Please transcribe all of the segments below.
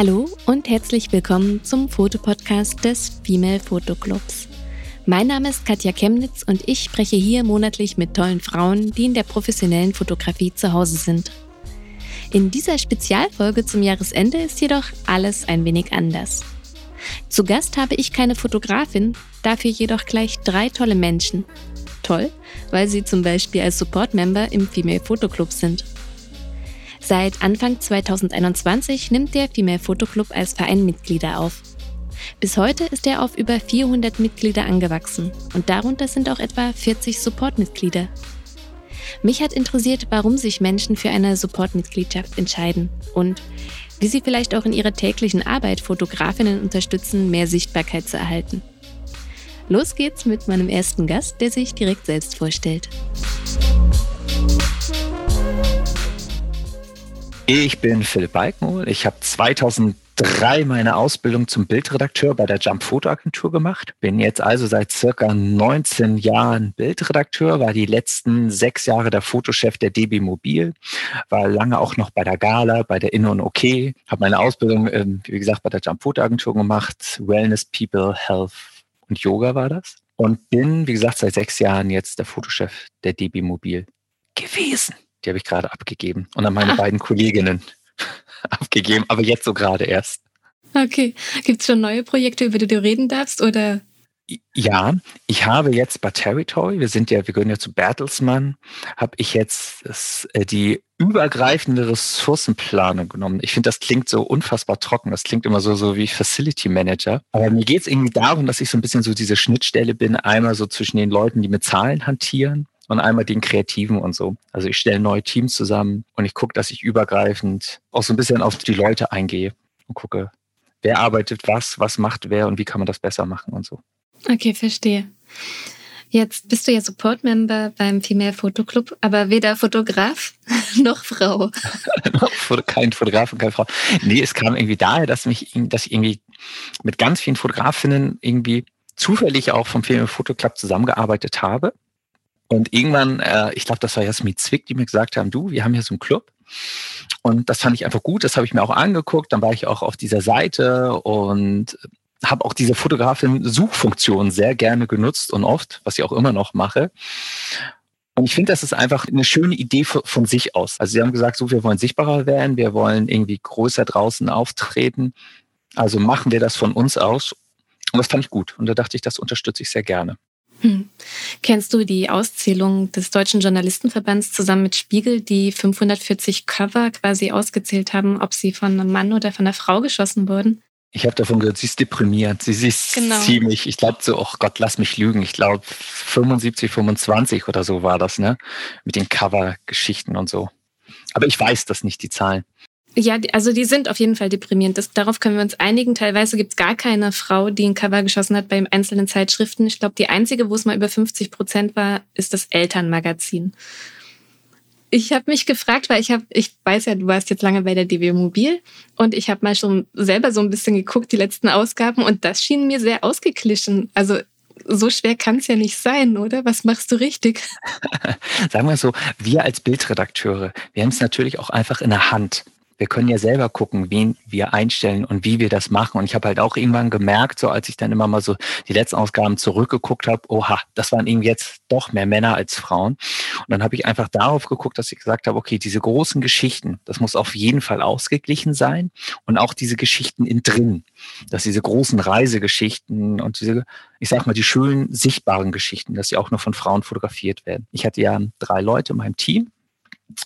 Hallo und herzlich willkommen zum Fotopodcast des Female Photo Clubs. Mein Name ist Katja Chemnitz und ich spreche hier monatlich mit tollen Frauen, die in der professionellen Fotografie zu Hause sind. In dieser Spezialfolge zum Jahresende ist jedoch alles ein wenig anders. Zu Gast habe ich keine Fotografin, dafür jedoch gleich drei tolle Menschen. Toll, weil sie zum Beispiel als Support-Member im Female Photo Club sind. Seit Anfang 2021 nimmt der Female Photo Club als Verein Mitglieder auf. Bis heute ist er auf über 400 Mitglieder angewachsen und darunter sind auch etwa 40 Support-Mitglieder. Mich hat interessiert, warum sich Menschen für eine Support-Mitgliedschaft entscheiden und wie sie vielleicht auch in ihrer täglichen Arbeit Fotografinnen unterstützen, mehr Sichtbarkeit zu erhalten. Los geht's mit meinem ersten Gast, der sich direkt selbst vorstellt. Ich bin Philipp Balkmohl. Ich habe 2003 meine Ausbildung zum Bildredakteur bei der Jump Foto Agentur gemacht. Bin jetzt also seit circa 19 Jahren Bildredakteur, war die letzten sechs Jahre der Fotochef der DB Mobil, war lange auch noch bei der Gala, bei der Inno und OK, habe meine Ausbildung, ähm, wie gesagt, bei der Jump Foto Agentur gemacht. Wellness, People, Health und Yoga war das. Und bin, wie gesagt, seit sechs Jahren jetzt der Fotochef der DB Mobil gewesen. Die habe ich gerade abgegeben und an meine ah. beiden Kolleginnen abgegeben, aber jetzt so gerade erst. Okay. Gibt es schon neue Projekte, über die du reden darfst oder? Ja, ich habe jetzt bei Territory, wir sind ja, wir gehören ja zu Bertelsmann, habe ich jetzt das, äh, die übergreifende Ressourcenplanung genommen. Ich finde, das klingt so unfassbar trocken. Das klingt immer so, so wie Facility Manager. Aber mir geht es irgendwie darum, dass ich so ein bisschen so diese Schnittstelle bin, einmal so zwischen den Leuten, die mit Zahlen hantieren und einmal den Kreativen und so. Also ich stelle neue Teams zusammen und ich gucke, dass ich übergreifend auch so ein bisschen auf die Leute eingehe und gucke, wer arbeitet was, was macht wer und wie kann man das besser machen und so. Okay, verstehe. Jetzt bist du ja Support-Member beim Female Photo Club, aber weder Fotograf noch Frau. Kein Fotograf und keine Frau. Nee, es kam irgendwie daher, dass mich, dass ich irgendwie mit ganz vielen Fotografinnen irgendwie zufällig auch vom Female Photo Club zusammengearbeitet habe. Und irgendwann, äh, ich glaube, das war Jasmin Zwick, die mir gesagt haben, du, wir haben hier so einen Club. Und das fand ich einfach gut, das habe ich mir auch angeguckt. Dann war ich auch auf dieser Seite und habe auch diese Fotografin-Suchfunktion sehr gerne genutzt und oft, was ich auch immer noch mache. Und ich finde, das ist einfach eine schöne Idee von sich aus. Also sie haben gesagt, so, wir wollen sichtbarer werden, wir wollen irgendwie größer draußen auftreten. Also machen wir das von uns aus. Und das fand ich gut. Und da dachte ich, das unterstütze ich sehr gerne. Hm. Kennst du die Auszählung des Deutschen Journalistenverbands zusammen mit Spiegel, die 540 Cover quasi ausgezählt haben, ob sie von einem Mann oder von einer Frau geschossen wurden? Ich habe davon gehört, sie ist deprimiert. Sie, ist genau. ziemlich, ich glaube so, oh Gott, lass mich lügen. Ich glaube 75, 25 oder so war das, ne? Mit den Cover-Geschichten und so. Aber ich weiß das nicht, die Zahlen. Ja, also die sind auf jeden Fall deprimierend. Das, darauf können wir uns einigen. Teilweise gibt es gar keine Frau, die ein Cover geschossen hat bei einzelnen Zeitschriften. Ich glaube, die einzige, wo es mal über 50 Prozent war, ist das Elternmagazin. Ich habe mich gefragt, weil ich habe, ich weiß ja, du warst jetzt lange bei der DW Mobil und ich habe mal schon selber so ein bisschen geguckt, die letzten Ausgaben, und das schien mir sehr ausgeglichen. Also so schwer kann es ja nicht sein, oder? Was machst du richtig? Sagen wir so, wir als Bildredakteure, wir haben es natürlich auch einfach in der Hand wir können ja selber gucken, wen wir einstellen und wie wir das machen. Und ich habe halt auch irgendwann gemerkt, so als ich dann immer mal so die letzten Ausgaben zurückgeguckt habe, oha, das waren eben jetzt doch mehr Männer als Frauen. Und dann habe ich einfach darauf geguckt, dass ich gesagt habe, okay, diese großen Geschichten, das muss auf jeden Fall ausgeglichen sein. Und auch diese Geschichten in drin, dass diese großen Reisegeschichten und diese, ich sag mal, die schönen, sichtbaren Geschichten, dass sie auch nur von Frauen fotografiert werden. Ich hatte ja drei Leute in meinem Team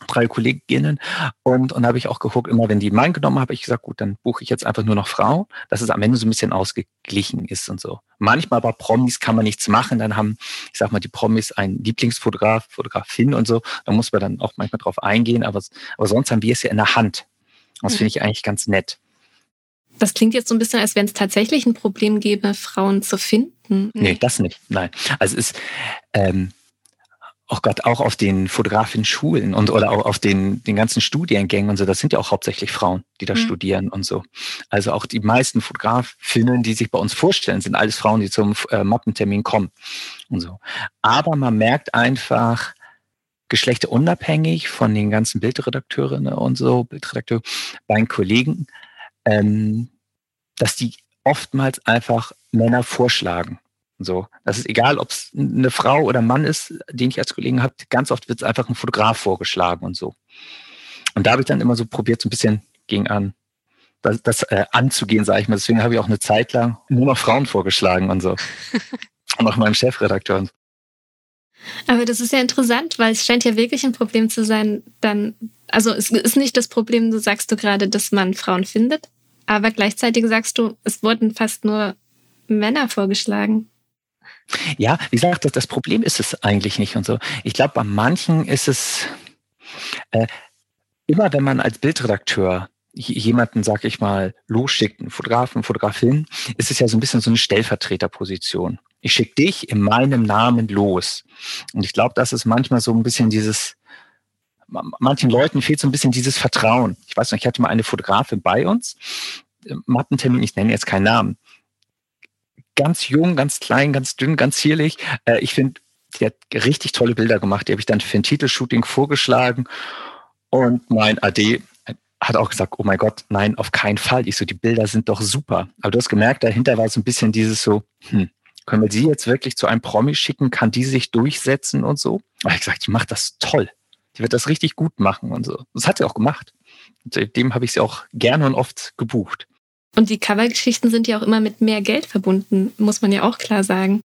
drei Kolleginnen und und habe ich auch geguckt, immer wenn die Mann genommen habe, ich gesagt, gut, dann buche ich jetzt einfach nur noch Frau, dass es am Ende so ein bisschen ausgeglichen ist und so. Manchmal bei Promis kann man nichts machen, dann haben, ich sag mal, die Promis einen Lieblingsfotograf, Fotografin und so, da muss man dann auch manchmal drauf eingehen, aber, aber sonst haben wir es ja in der Hand. Das mhm. finde ich eigentlich ganz nett. Das klingt jetzt so ein bisschen, als wenn es tatsächlich ein Problem gäbe, Frauen zu finden. Nee, das nicht. Nein. Also es ist, ähm, oh Gott, auch auf den Fotografinnen-Schulen und oder auch auf den, den ganzen Studiengängen und so, das sind ja auch hauptsächlich Frauen, die da mhm. studieren und so. Also auch die meisten Fotografinnen, die sich bei uns vorstellen, sind alles Frauen, die zum äh, Mappentermin kommen und so. Aber man merkt einfach, geschlechterunabhängig von den ganzen Bildredakteurinnen und so, Bildredakteur, bei den Kollegen, ähm, dass die oftmals einfach Männer vorschlagen. So, das ist egal, ob es eine Frau oder ein Mann ist, den ich als Kollegen habe. Ganz oft wird es einfach ein Fotograf vorgeschlagen und so. Und da habe ich dann immer so probiert, so ein bisschen gegen an das, das äh, anzugehen, sage ich mal. Deswegen habe ich auch eine Zeit lang nur noch Frauen vorgeschlagen und so. und auch meinem Chefredakteur. Aber das ist ja interessant, weil es scheint ja wirklich ein Problem zu sein, dann, also es ist nicht das Problem, du sagst du gerade, dass man Frauen findet, aber gleichzeitig sagst du, es wurden fast nur Männer vorgeschlagen. Ja, wie gesagt, das, das Problem ist es eigentlich nicht und so. Ich glaube, bei manchen ist es äh, immer, wenn man als Bildredakteur jemanden, sag ich mal, losschickt, einen Fotografen, Fotografin, ist es ja so ein bisschen so eine Stellvertreterposition. Ich schicke dich in meinem Namen los. Und ich glaube, das ist manchmal so ein bisschen dieses, manchen Leuten fehlt so ein bisschen dieses Vertrauen. Ich weiß noch, ich hatte mal eine Fotografin bei uns, Mattentermin, ich nenne jetzt keinen Namen. Ganz jung, ganz klein, ganz dünn, ganz zierlich. Äh, ich finde, die hat richtig tolle Bilder gemacht. Die habe ich dann für ein Titelshooting vorgeschlagen. Und mein AD hat auch gesagt, oh mein Gott, nein, auf keinen Fall. Ich so, die Bilder sind doch super. Aber du hast gemerkt, dahinter war so ein bisschen dieses so, hm, können wir sie jetzt wirklich zu einem Promi schicken? Kann die sich durchsetzen und so? Aber ich gesagt, die macht das toll. Die wird das richtig gut machen und so. Das hat sie auch gemacht. Und seitdem habe ich sie auch gerne und oft gebucht. Und die Covergeschichten sind ja auch immer mit mehr Geld verbunden, muss man ja auch klar sagen.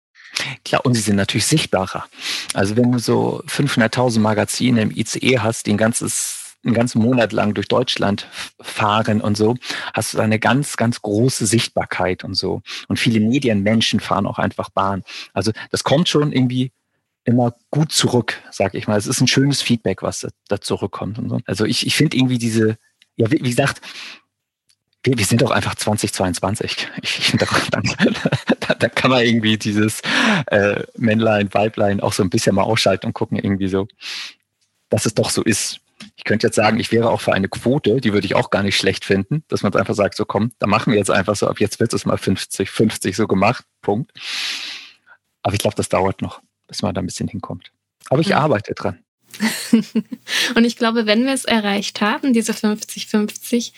Klar, und sie sind natürlich sichtbarer. Also wenn du so 500.000 Magazine im ICE hast, die ein ganzes einen ganzen Monat lang durch Deutschland fahren und so, hast du eine ganz, ganz große Sichtbarkeit und so. Und viele Medienmenschen fahren auch einfach Bahn. Also das kommt schon irgendwie immer gut zurück, sag ich mal. Es ist ein schönes Feedback, was da, da zurückkommt und so. Also ich, ich finde irgendwie diese, ja, wie, wie gesagt, wir, wir sind doch einfach 2022. Ich, da, da, da kann man irgendwie dieses äh, Männlein, Weiblein auch so ein bisschen mal ausschalten und gucken irgendwie so, dass es doch so ist. Ich könnte jetzt sagen, ich wäre auch für eine Quote, die würde ich auch gar nicht schlecht finden, dass man einfach sagt, so komm, da machen wir jetzt einfach so, ab jetzt wird es mal 50, 50 so gemacht, Punkt. Aber ich glaube, das dauert noch, bis man da ein bisschen hinkommt. Aber ich ja. arbeite dran. Und ich glaube, wenn wir es erreicht haben, diese 50-50,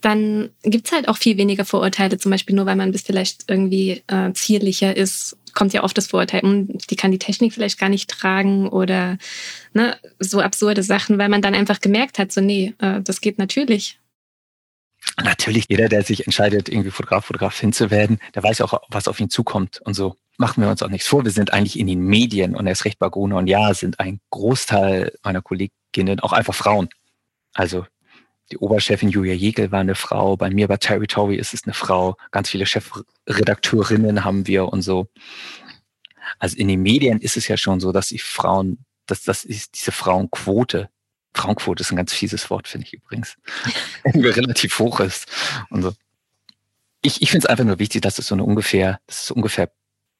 dann gibt es halt auch viel weniger Vorurteile, zum Beispiel nur, weil man bis vielleicht irgendwie äh, zierlicher ist kommt ja oft das Vorurteil, hm, die kann die Technik vielleicht gar nicht tragen oder ne, so absurde Sachen, weil man dann einfach gemerkt hat, so nee, äh, das geht natürlich. Natürlich, jeder, der sich entscheidet, irgendwie Fotograf, Fotograf hinzuwerden, der weiß auch, was auf ihn zukommt und so. Machen wir uns auch nichts vor. Wir sind eigentlich in den Medien und erst recht Gruner und ja, sind ein Großteil meiner Kolleginnen auch einfach Frauen. Also die Oberchefin Julia Jägel war eine Frau, bei mir bei Territory ist es eine Frau, ganz viele Chefredakteurinnen haben wir und so. Also in den Medien ist es ja schon so, dass die Frauen, dass das ist diese Frauenquote, Frauenquote ist ein ganz fieses Wort, finde ich übrigens, relativ hoch ist und so. Ich, ich finde es einfach nur wichtig, dass es so eine ungefähr, dass es ungefähr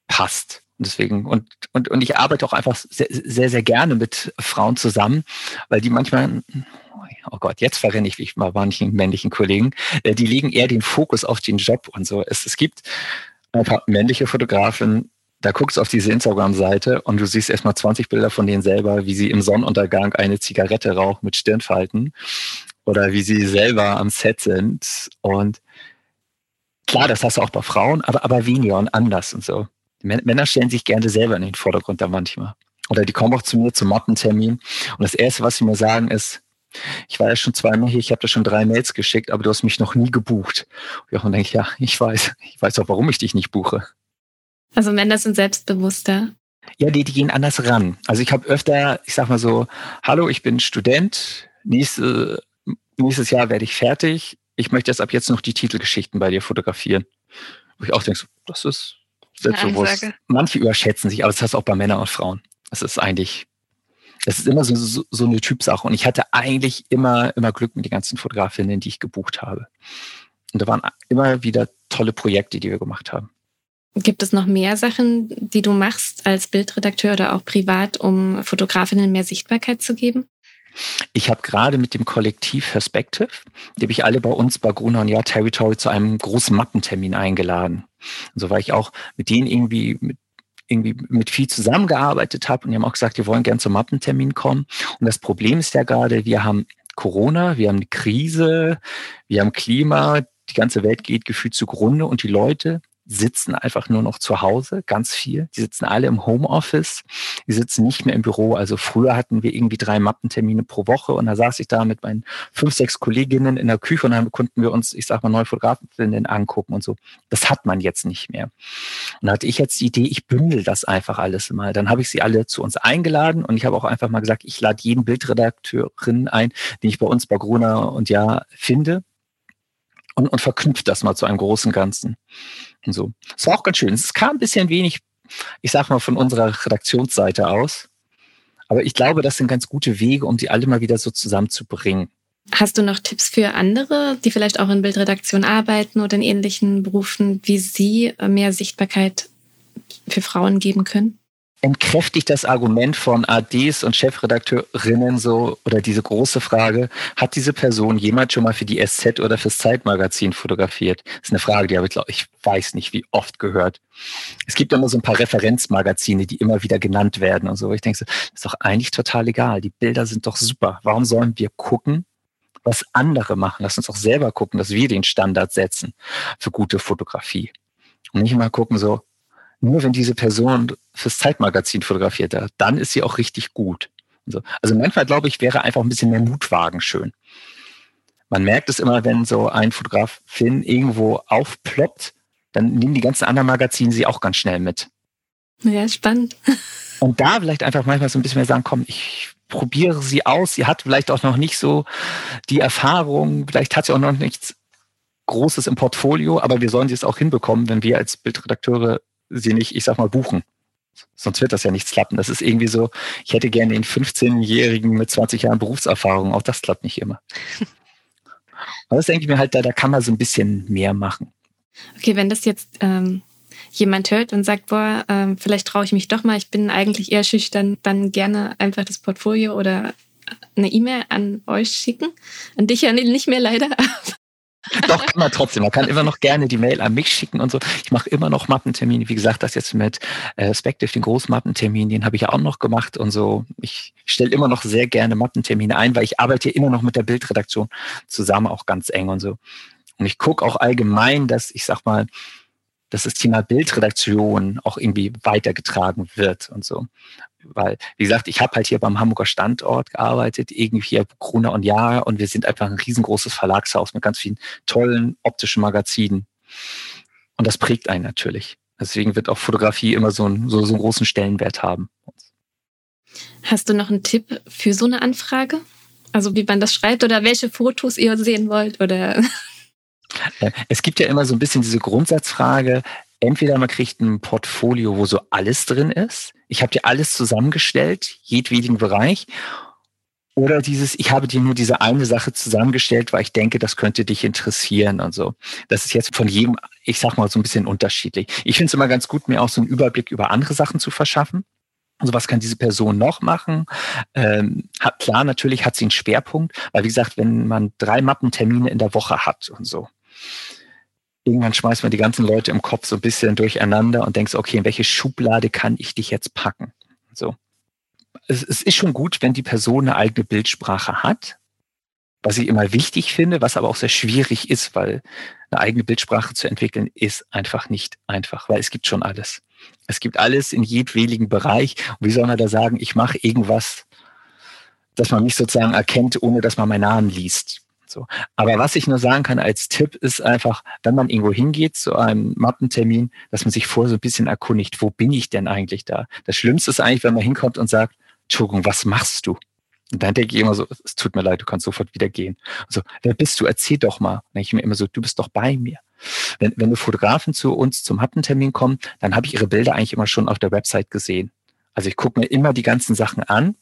passt. Und deswegen, und, und, und ich arbeite auch einfach sehr, sehr, sehr gerne mit Frauen zusammen, weil die manchmal oh Gott, jetzt verrenne ich mich mal manchen männlichen Kollegen, äh, die legen eher den Fokus auf den Job und so. Es, es gibt ein paar männliche Fotografen, da guckst du auf diese Instagram-Seite und du siehst erstmal 20 Bilder von denen selber, wie sie im Sonnenuntergang eine Zigarette rauchen mit Stirnfalten oder wie sie selber am Set sind. Und klar, das hast du auch bei Frauen, aber, aber weniger und anders und so. Die Männer stellen sich gerne selber in den Vordergrund da manchmal. Oder die kommen auch zu mir zum Mappentermin. Und das Erste, was sie mir sagen, ist, ich war ja schon zweimal hier, ich habe dir schon drei Mails geschickt, aber du hast mich noch nie gebucht. Und dann denke ich, ja, ich weiß, ich weiß auch, warum ich dich nicht buche. Also Männer sind selbstbewusster. Ja, die, die gehen anders ran. Also ich habe öfter, ich sag mal so, hallo, ich bin Student, nächste, nächstes Jahr werde ich fertig. Ich möchte jetzt ab jetzt noch die Titelgeschichten bei dir fotografieren. Wo ich auch denke, das ist selbstbewusst. Manche überschätzen sich, aber das hast du auch bei Männern und Frauen. Das ist eigentlich das ist immer so, so, so eine Typsache. Und ich hatte eigentlich immer, immer Glück mit den ganzen Fotografinnen, die ich gebucht habe. Und da waren immer wieder tolle Projekte, die wir gemacht haben. Gibt es noch mehr Sachen, die du machst als Bildredakteur oder auch privat, um Fotografinnen mehr Sichtbarkeit zu geben? Ich habe gerade mit dem Kollektiv Perspective, die habe ich alle bei uns bei Gruner und Jahr Territory zu einem großen Mappentermin eingeladen. Und so war ich auch mit denen irgendwie mit irgendwie mit viel zusammengearbeitet habe und die haben auch gesagt, wir wollen gern zum Mappentermin kommen. Und das Problem ist ja gerade, wir haben Corona, wir haben eine Krise, wir haben Klima, die ganze Welt geht gefühlt zugrunde und die Leute sitzen einfach nur noch zu Hause, ganz viel. Die sitzen alle im Homeoffice, die sitzen nicht mehr im Büro. Also früher hatten wir irgendwie drei Mappentermine pro Woche und da saß ich da mit meinen fünf, sechs Kolleginnen in der Küche und dann konnten wir uns, ich sag mal, neue Fotografinnen angucken und so. Das hat man jetzt nicht mehr. Und da hatte ich jetzt die Idee, ich bündel das einfach alles mal. Dann habe ich sie alle zu uns eingeladen und ich habe auch einfach mal gesagt, ich lade jeden Bildredakteurin ein, den ich bei uns bei Gruner und ja finde und, und verknüpft das mal zu einem großen Ganzen. Und so. Es war auch ganz schön. Es kam ein bisschen wenig, ich sag mal, von unserer Redaktionsseite aus. Aber ich glaube, das sind ganz gute Wege, um die alle mal wieder so zusammenzubringen. Hast du noch Tipps für andere, die vielleicht auch in Bildredaktion arbeiten oder in ähnlichen Berufen, wie sie mehr Sichtbarkeit für Frauen geben können? Entkräftigt das Argument von ADs und Chefredakteurinnen so oder diese große Frage, hat diese Person jemand schon mal für die SZ oder fürs Zeitmagazin fotografiert? Das ist eine Frage, die habe ich, glaube ich, weiß nicht, wie oft gehört. Es gibt immer so ein paar Referenzmagazine, die immer wieder genannt werden und so. Ich denke so, das ist doch eigentlich total egal. Die Bilder sind doch super. Warum sollen wir gucken, was andere machen? Lass uns doch selber gucken, dass wir den Standard setzen für gute Fotografie. Und nicht mal gucken so, nur wenn diese Person fürs Zeitmagazin fotografiert hat, dann ist sie auch richtig gut. Also, also manchmal glaube ich, wäre einfach ein bisschen mehr Mutwagen schön. Man merkt es immer, wenn so ein Fotograf Finn irgendwo aufploppt, dann nehmen die ganzen anderen Magazine sie auch ganz schnell mit. Ja, spannend. Und da vielleicht einfach manchmal so ein bisschen mehr sagen, komm, ich probiere sie aus. Sie hat vielleicht auch noch nicht so die Erfahrung, vielleicht hat sie auch noch nichts Großes im Portfolio, aber wir sollen sie es auch hinbekommen, wenn wir als Bildredakteure sie nicht, ich sag mal, buchen. Sonst wird das ja nichts klappen. Das ist irgendwie so, ich hätte gerne den 15-Jährigen mit 20 Jahren Berufserfahrung. Auch das klappt nicht immer. Aber das denke ich mir halt, da, da kann man so ein bisschen mehr machen. Okay, wenn das jetzt ähm, jemand hört und sagt, boah, ähm, vielleicht traue ich mich doch mal, ich bin eigentlich eher schüchtern, dann gerne einfach das Portfolio oder eine E-Mail an euch schicken. An dich ja nicht mehr leider. Doch, kann man trotzdem. Man kann immer noch gerne die Mail an mich schicken und so. Ich mache immer noch Mappentermine. Wie gesagt, das jetzt mit äh, Spective, den Großmappentermin, den habe ich ja auch noch gemacht und so. Ich stelle immer noch sehr gerne Mappentermine ein, weil ich arbeite immer noch mit der Bildredaktion zusammen, auch ganz eng und so. Und ich gucke auch allgemein, dass ich sag mal, dass das Thema Bildredaktion auch irgendwie weitergetragen wird und so. Weil, wie gesagt, ich habe halt hier beim Hamburger Standort gearbeitet, irgendwie hier Gruner und Jahr und wir sind einfach ein riesengroßes Verlagshaus mit ganz vielen tollen optischen Magazinen. Und das prägt einen natürlich. Deswegen wird auch Fotografie immer so, einen, so, so einen großen Stellenwert haben. Hast du noch einen Tipp für so eine Anfrage? Also wie man das schreibt oder welche Fotos ihr sehen wollt oder es gibt ja immer so ein bisschen diese Grundsatzfrage, entweder man kriegt ein Portfolio, wo so alles drin ist. Ich habe dir alles zusammengestellt, jedwedigen Bereich. Oder dieses, ich habe dir nur diese eine Sache zusammengestellt, weil ich denke, das könnte dich interessieren und so. Das ist jetzt von jedem, ich sag mal, so ein bisschen unterschiedlich. Ich finde es immer ganz gut, mir auch so einen Überblick über andere Sachen zu verschaffen. Also was kann diese Person noch machen? Ähm, hat, klar, natürlich hat sie einen Schwerpunkt, weil wie gesagt, wenn man drei Mappentermine in der Woche hat und so, irgendwann schmeißt man die ganzen Leute im Kopf so ein bisschen durcheinander und denkst, okay, in welche Schublade kann ich dich jetzt packen? So. Es, es ist schon gut, wenn die Person eine eigene Bildsprache hat, was ich immer wichtig finde, was aber auch sehr schwierig ist, weil eine eigene Bildsprache zu entwickeln ist einfach nicht einfach, weil es gibt schon alles. Es gibt alles in jedwedigen Bereich. Und wie soll man da sagen, ich mache irgendwas, dass man mich sozusagen erkennt, ohne dass man meinen Namen liest? So. Aber was ich nur sagen kann als Tipp ist einfach, wenn man irgendwo hingeht zu einem Mappentermin, dass man sich vorher so ein bisschen erkundigt, wo bin ich denn eigentlich da? Das Schlimmste ist eigentlich, wenn man hinkommt und sagt, Entschuldigung, was machst du? Und dann denke ich immer so, es tut mir leid, du kannst sofort wieder gehen. Also, wer bist du? Erzähl doch mal. Dann denke ich mir immer so, du bist doch bei mir. Wenn, wenn Fotografen zu uns zum Mappentermin kommen, dann habe ich ihre Bilder eigentlich immer schon auf der Website gesehen. Also ich gucke mir immer die ganzen Sachen an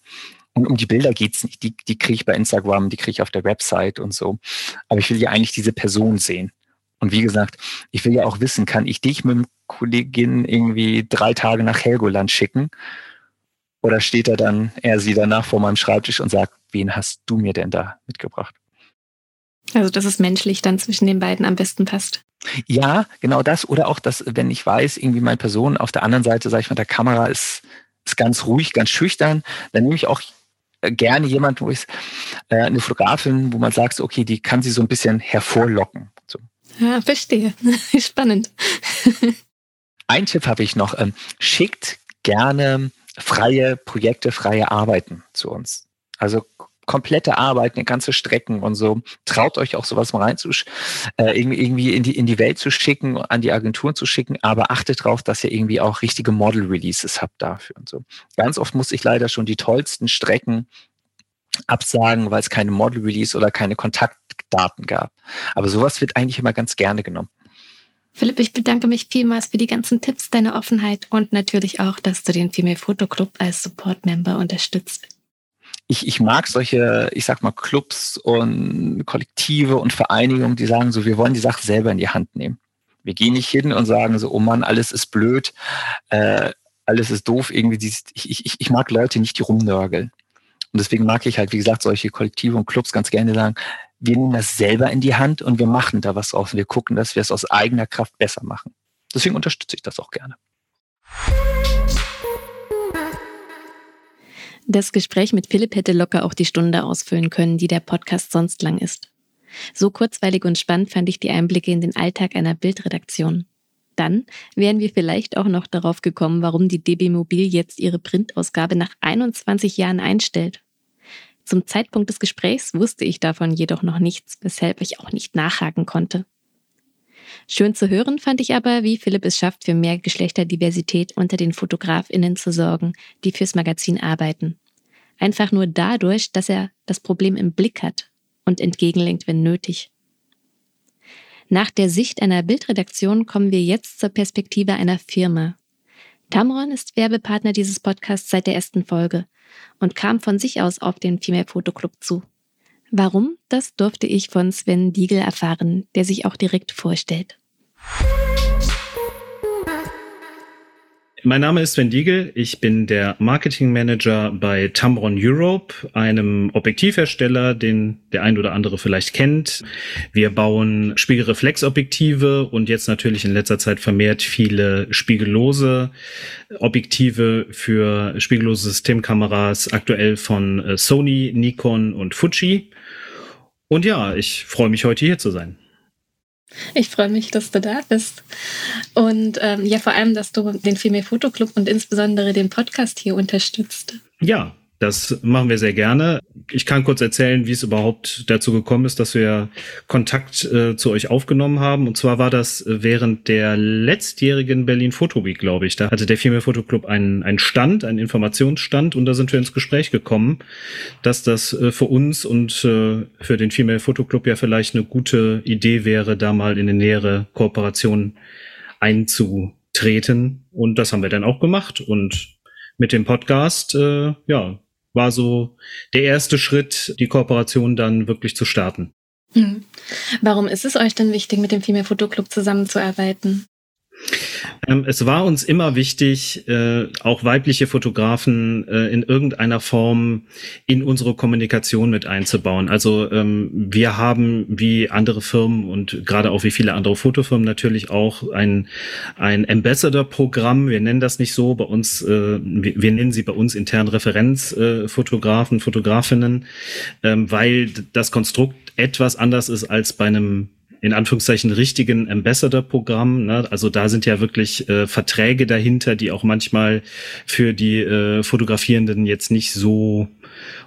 und um die Bilder geht's nicht. Die, die kriege ich bei Instagram, die kriege ich auf der Website und so. Aber ich will ja eigentlich diese Person sehen. Und wie gesagt, ich will ja auch wissen, kann ich dich mit einem Kollegin irgendwie drei Tage nach Helgoland schicken? Oder steht er dann, er sie danach vor meinem Schreibtisch und sagt, wen hast du mir denn da mitgebracht? Also, dass es menschlich dann zwischen den beiden am besten passt. Ja, genau das. Oder auch, dass, wenn ich weiß, irgendwie meine Person auf der anderen Seite, sage ich mal, der Kamera ist, ist ganz ruhig, ganz schüchtern, dann nehme ich auch gerne jemand, wo ich äh, eine Fotografin, wo man sagt, okay, die kann sie so ein bisschen hervorlocken. So. Ja, verstehe. Spannend. Ein Tipp habe ich noch. Ähm, schickt gerne freie Projekte, freie Arbeiten zu uns. Also komplette Arbeiten, ganze Strecken und so. Traut euch auch sowas mal rein zu, äh, irgendwie in die, in die Welt zu schicken, an die Agenturen zu schicken, aber achtet darauf, dass ihr irgendwie auch richtige Model-Releases habt dafür und so. Ganz oft muss ich leider schon die tollsten Strecken absagen, weil es keine Model-Release oder keine Kontaktdaten gab. Aber sowas wird eigentlich immer ganz gerne genommen. Philipp, ich bedanke mich vielmals für die ganzen Tipps, deine Offenheit und natürlich auch, dass du den Female Photo Club als Support-Member unterstützt. Ich, ich mag solche, ich sag mal, Clubs und Kollektive und Vereinigungen, die sagen so, wir wollen die Sache selber in die Hand nehmen. Wir gehen nicht hin und sagen so, oh Mann, alles ist blöd, äh, alles ist doof. Irgendwie, ich, ich, ich mag Leute nicht, die rumnörgeln. Und deswegen mag ich halt, wie gesagt, solche Kollektive und Clubs ganz gerne sagen, wir nehmen das selber in die Hand und wir machen da was draus. Wir gucken, dass wir es aus eigener Kraft besser machen. Deswegen unterstütze ich das auch gerne. Das Gespräch mit Philipp hätte locker auch die Stunde ausfüllen können, die der Podcast sonst lang ist. So kurzweilig und spannend fand ich die Einblicke in den Alltag einer Bildredaktion. Dann wären wir vielleicht auch noch darauf gekommen, warum die DB Mobil jetzt ihre Printausgabe nach 21 Jahren einstellt. Zum Zeitpunkt des Gesprächs wusste ich davon jedoch noch nichts, weshalb ich auch nicht nachhaken konnte. Schön zu hören fand ich aber, wie Philipp es schafft, für mehr Geschlechterdiversität unter den Fotografinnen zu sorgen, die fürs Magazin arbeiten. Einfach nur dadurch, dass er das Problem im Blick hat und entgegenlenkt, wenn nötig. Nach der Sicht einer Bildredaktion kommen wir jetzt zur Perspektive einer Firma. Tamron ist Werbepartner dieses Podcasts seit der ersten Folge und kam von sich aus auf den Female Photo Club zu. Warum? Das durfte ich von Sven Diegel erfahren, der sich auch direkt vorstellt. Mein Name ist Sven Diegel. Ich bin der Marketing Manager bei Tamron Europe, einem Objektivhersteller, den der ein oder andere vielleicht kennt. Wir bauen Spiegelreflexobjektive und jetzt natürlich in letzter Zeit vermehrt viele spiegellose Objektive für spiegellose Systemkameras, aktuell von äh, Sony, Nikon und Fuji. Und ja, ich freue mich heute hier zu sein. Ich freue mich, dass du da bist. Und ähm, ja, vor allem, dass du den Female Photo Club und insbesondere den Podcast hier unterstützt. Ja, das machen wir sehr gerne. Ich kann kurz erzählen, wie es überhaupt dazu gekommen ist, dass wir Kontakt äh, zu euch aufgenommen haben. Und zwar war das während der letztjährigen Berlin Photo Week, glaube ich. Da hatte der Female Photo Club einen, einen Stand, einen Informationsstand und da sind wir ins Gespräch gekommen, dass das äh, für uns und äh, für den Female Photo Club ja vielleicht eine gute Idee wäre, da mal in eine nähere Kooperation einzutreten. Und das haben wir dann auch gemacht und mit dem Podcast, äh, ja, war so der erste Schritt, die Kooperation dann wirklich zu starten. Hm. Warum ist es euch denn wichtig, mit dem Female Photo Club zusammenzuarbeiten? Ähm, es war uns immer wichtig, äh, auch weibliche Fotografen äh, in irgendeiner Form in unsere Kommunikation mit einzubauen. Also ähm, wir haben wie andere Firmen und gerade auch wie viele andere Fotofirmen natürlich auch ein, ein Ambassador-Programm. Wir nennen das nicht so bei uns, äh, wir, nennen sie bei uns intern Referenzfotografen, Fotografinnen, ähm, weil das Konstrukt etwas anders ist als bei einem in Anführungszeichen richtigen Ambassador-Programm. Ne? Also da sind ja wirklich äh, Verträge dahinter, die auch manchmal für die äh, Fotografierenden jetzt nicht so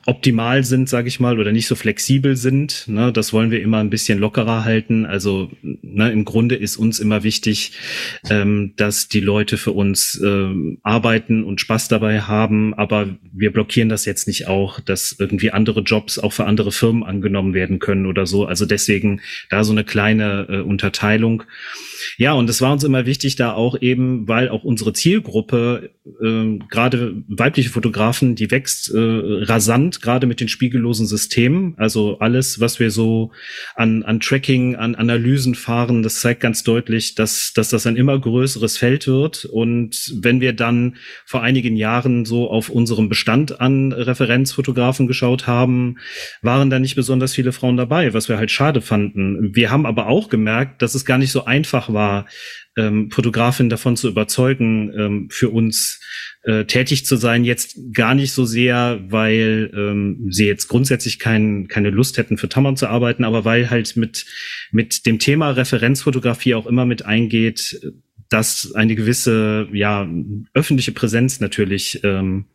optimal sind, sage ich mal, oder nicht so flexibel sind. Ne? Das wollen wir immer ein bisschen lockerer halten. Also ne, im Grunde ist uns immer wichtig, ähm, dass die Leute für uns äh, arbeiten und Spaß dabei haben, aber wir blockieren das jetzt nicht auch, dass irgendwie andere Jobs auch für andere Firmen angenommen werden können oder so. Also deswegen da so eine kleine äh, Unterteilung. Ja, und es war uns immer wichtig, da auch eben, weil auch unsere Zielgruppe, äh, gerade weibliche Fotografen, die wächst äh, rasant, gerade mit den spiegellosen Systemen. Also alles, was wir so an, an Tracking, an Analysen fahren, das zeigt ganz deutlich, dass, dass das ein immer größeres Feld wird. Und wenn wir dann vor einigen Jahren so auf unserem Bestand an Referenzfotografen geschaut haben, waren da nicht besonders viele Frauen dabei, was wir halt schade fanden. Wir haben aber auch gemerkt, dass es gar nicht so einfach war, ähm, Fotografin davon zu überzeugen, ähm, für uns äh, tätig zu sein. Jetzt gar nicht so sehr, weil ähm, sie jetzt grundsätzlich kein, keine Lust hätten, für Tamron zu arbeiten, aber weil halt mit, mit dem Thema Referenzfotografie auch immer mit eingeht, dass eine gewisse ja, öffentliche Präsenz natürlich ähm,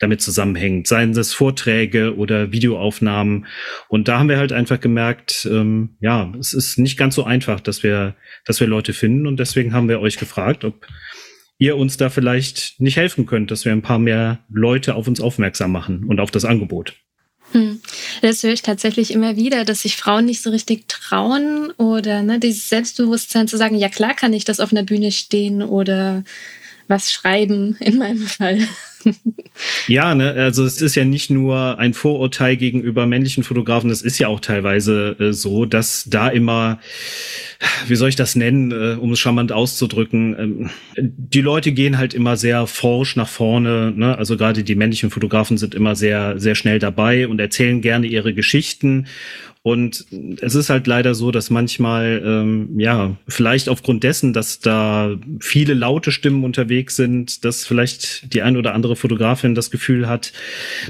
damit zusammenhängt, seien das Vorträge oder Videoaufnahmen. Und da haben wir halt einfach gemerkt, ähm, ja, es ist nicht ganz so einfach, dass wir, dass wir Leute finden. Und deswegen haben wir euch gefragt, ob ihr uns da vielleicht nicht helfen könnt, dass wir ein paar mehr Leute auf uns aufmerksam machen und auf das Angebot. Hm. Das höre ich tatsächlich immer wieder, dass sich Frauen nicht so richtig trauen oder ne, dieses Selbstbewusstsein zu sagen, ja klar kann ich das auf einer Bühne stehen oder was schreiben in meinem Fall. Ja, ne, also es ist ja nicht nur ein Vorurteil gegenüber männlichen Fotografen, es ist ja auch teilweise äh, so, dass da immer, wie soll ich das nennen, äh, um es charmant auszudrücken, ähm, die Leute gehen halt immer sehr forsch nach vorne, ne? also gerade die männlichen Fotografen sind immer sehr, sehr schnell dabei und erzählen gerne ihre Geschichten und es ist halt leider so, dass manchmal, ähm, ja, vielleicht aufgrund dessen, dass da viele laute Stimmen unterwegs sind, dass vielleicht die ein oder andere Fotografin das Gefühl hat,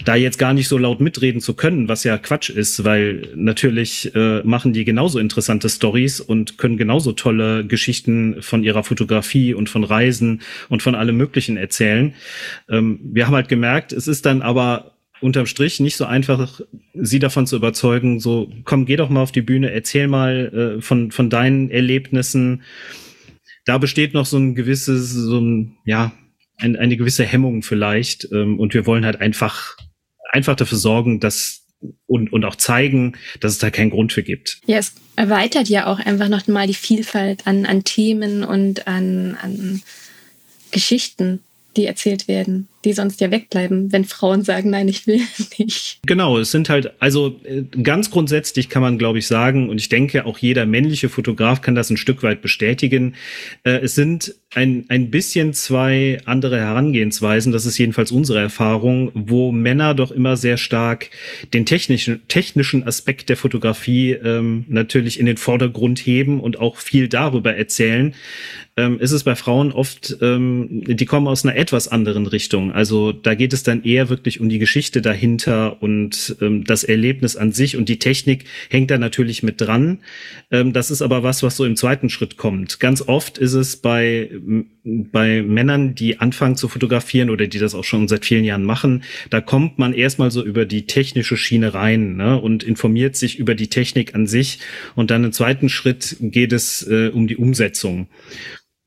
da jetzt gar nicht so laut mitreden zu können, was ja Quatsch ist, weil natürlich äh, machen die genauso interessante Stories und können genauso tolle Geschichten von ihrer Fotografie und von Reisen und von allem Möglichen erzählen. Ähm, wir haben halt gemerkt, es ist dann aber unterm Strich nicht so einfach, sie davon zu überzeugen, so, komm, geh doch mal auf die Bühne, erzähl mal äh, von, von deinen Erlebnissen. Da besteht noch so ein gewisses, so ein, ja, ein, eine gewisse Hemmung vielleicht. Ähm, und wir wollen halt einfach, einfach dafür sorgen, dass und, und auch zeigen, dass es da keinen Grund für gibt. Ja, es erweitert ja auch einfach noch mal die Vielfalt an, an Themen und an, an Geschichten die erzählt werden, die sonst ja wegbleiben, wenn Frauen sagen, nein, ich will nicht. Genau, es sind halt, also äh, ganz grundsätzlich kann man, glaube ich, sagen, und ich denke, auch jeder männliche Fotograf kann das ein Stück weit bestätigen, äh, es sind ein, ein bisschen zwei andere Herangehensweisen, das ist jedenfalls unsere Erfahrung, wo Männer doch immer sehr stark den technischen, technischen Aspekt der Fotografie ähm, natürlich in den Vordergrund heben und auch viel darüber erzählen ähm, ist es bei Frauen oft, ähm, die kommen aus einer etwas anderen Richtung. Also da geht es dann eher wirklich um die Geschichte dahinter und ähm, das Erlebnis an sich und die Technik hängt da natürlich mit dran. Ähm, das ist aber was, was so im zweiten Schritt kommt. Ganz oft ist es bei, bei Männern, die anfangen zu fotografieren oder die das auch schon seit vielen Jahren machen, da kommt man erstmal so über die technische Schiene rein ne, und informiert sich über die Technik an sich. Und dann im zweiten Schritt geht es äh, um die Umsetzung.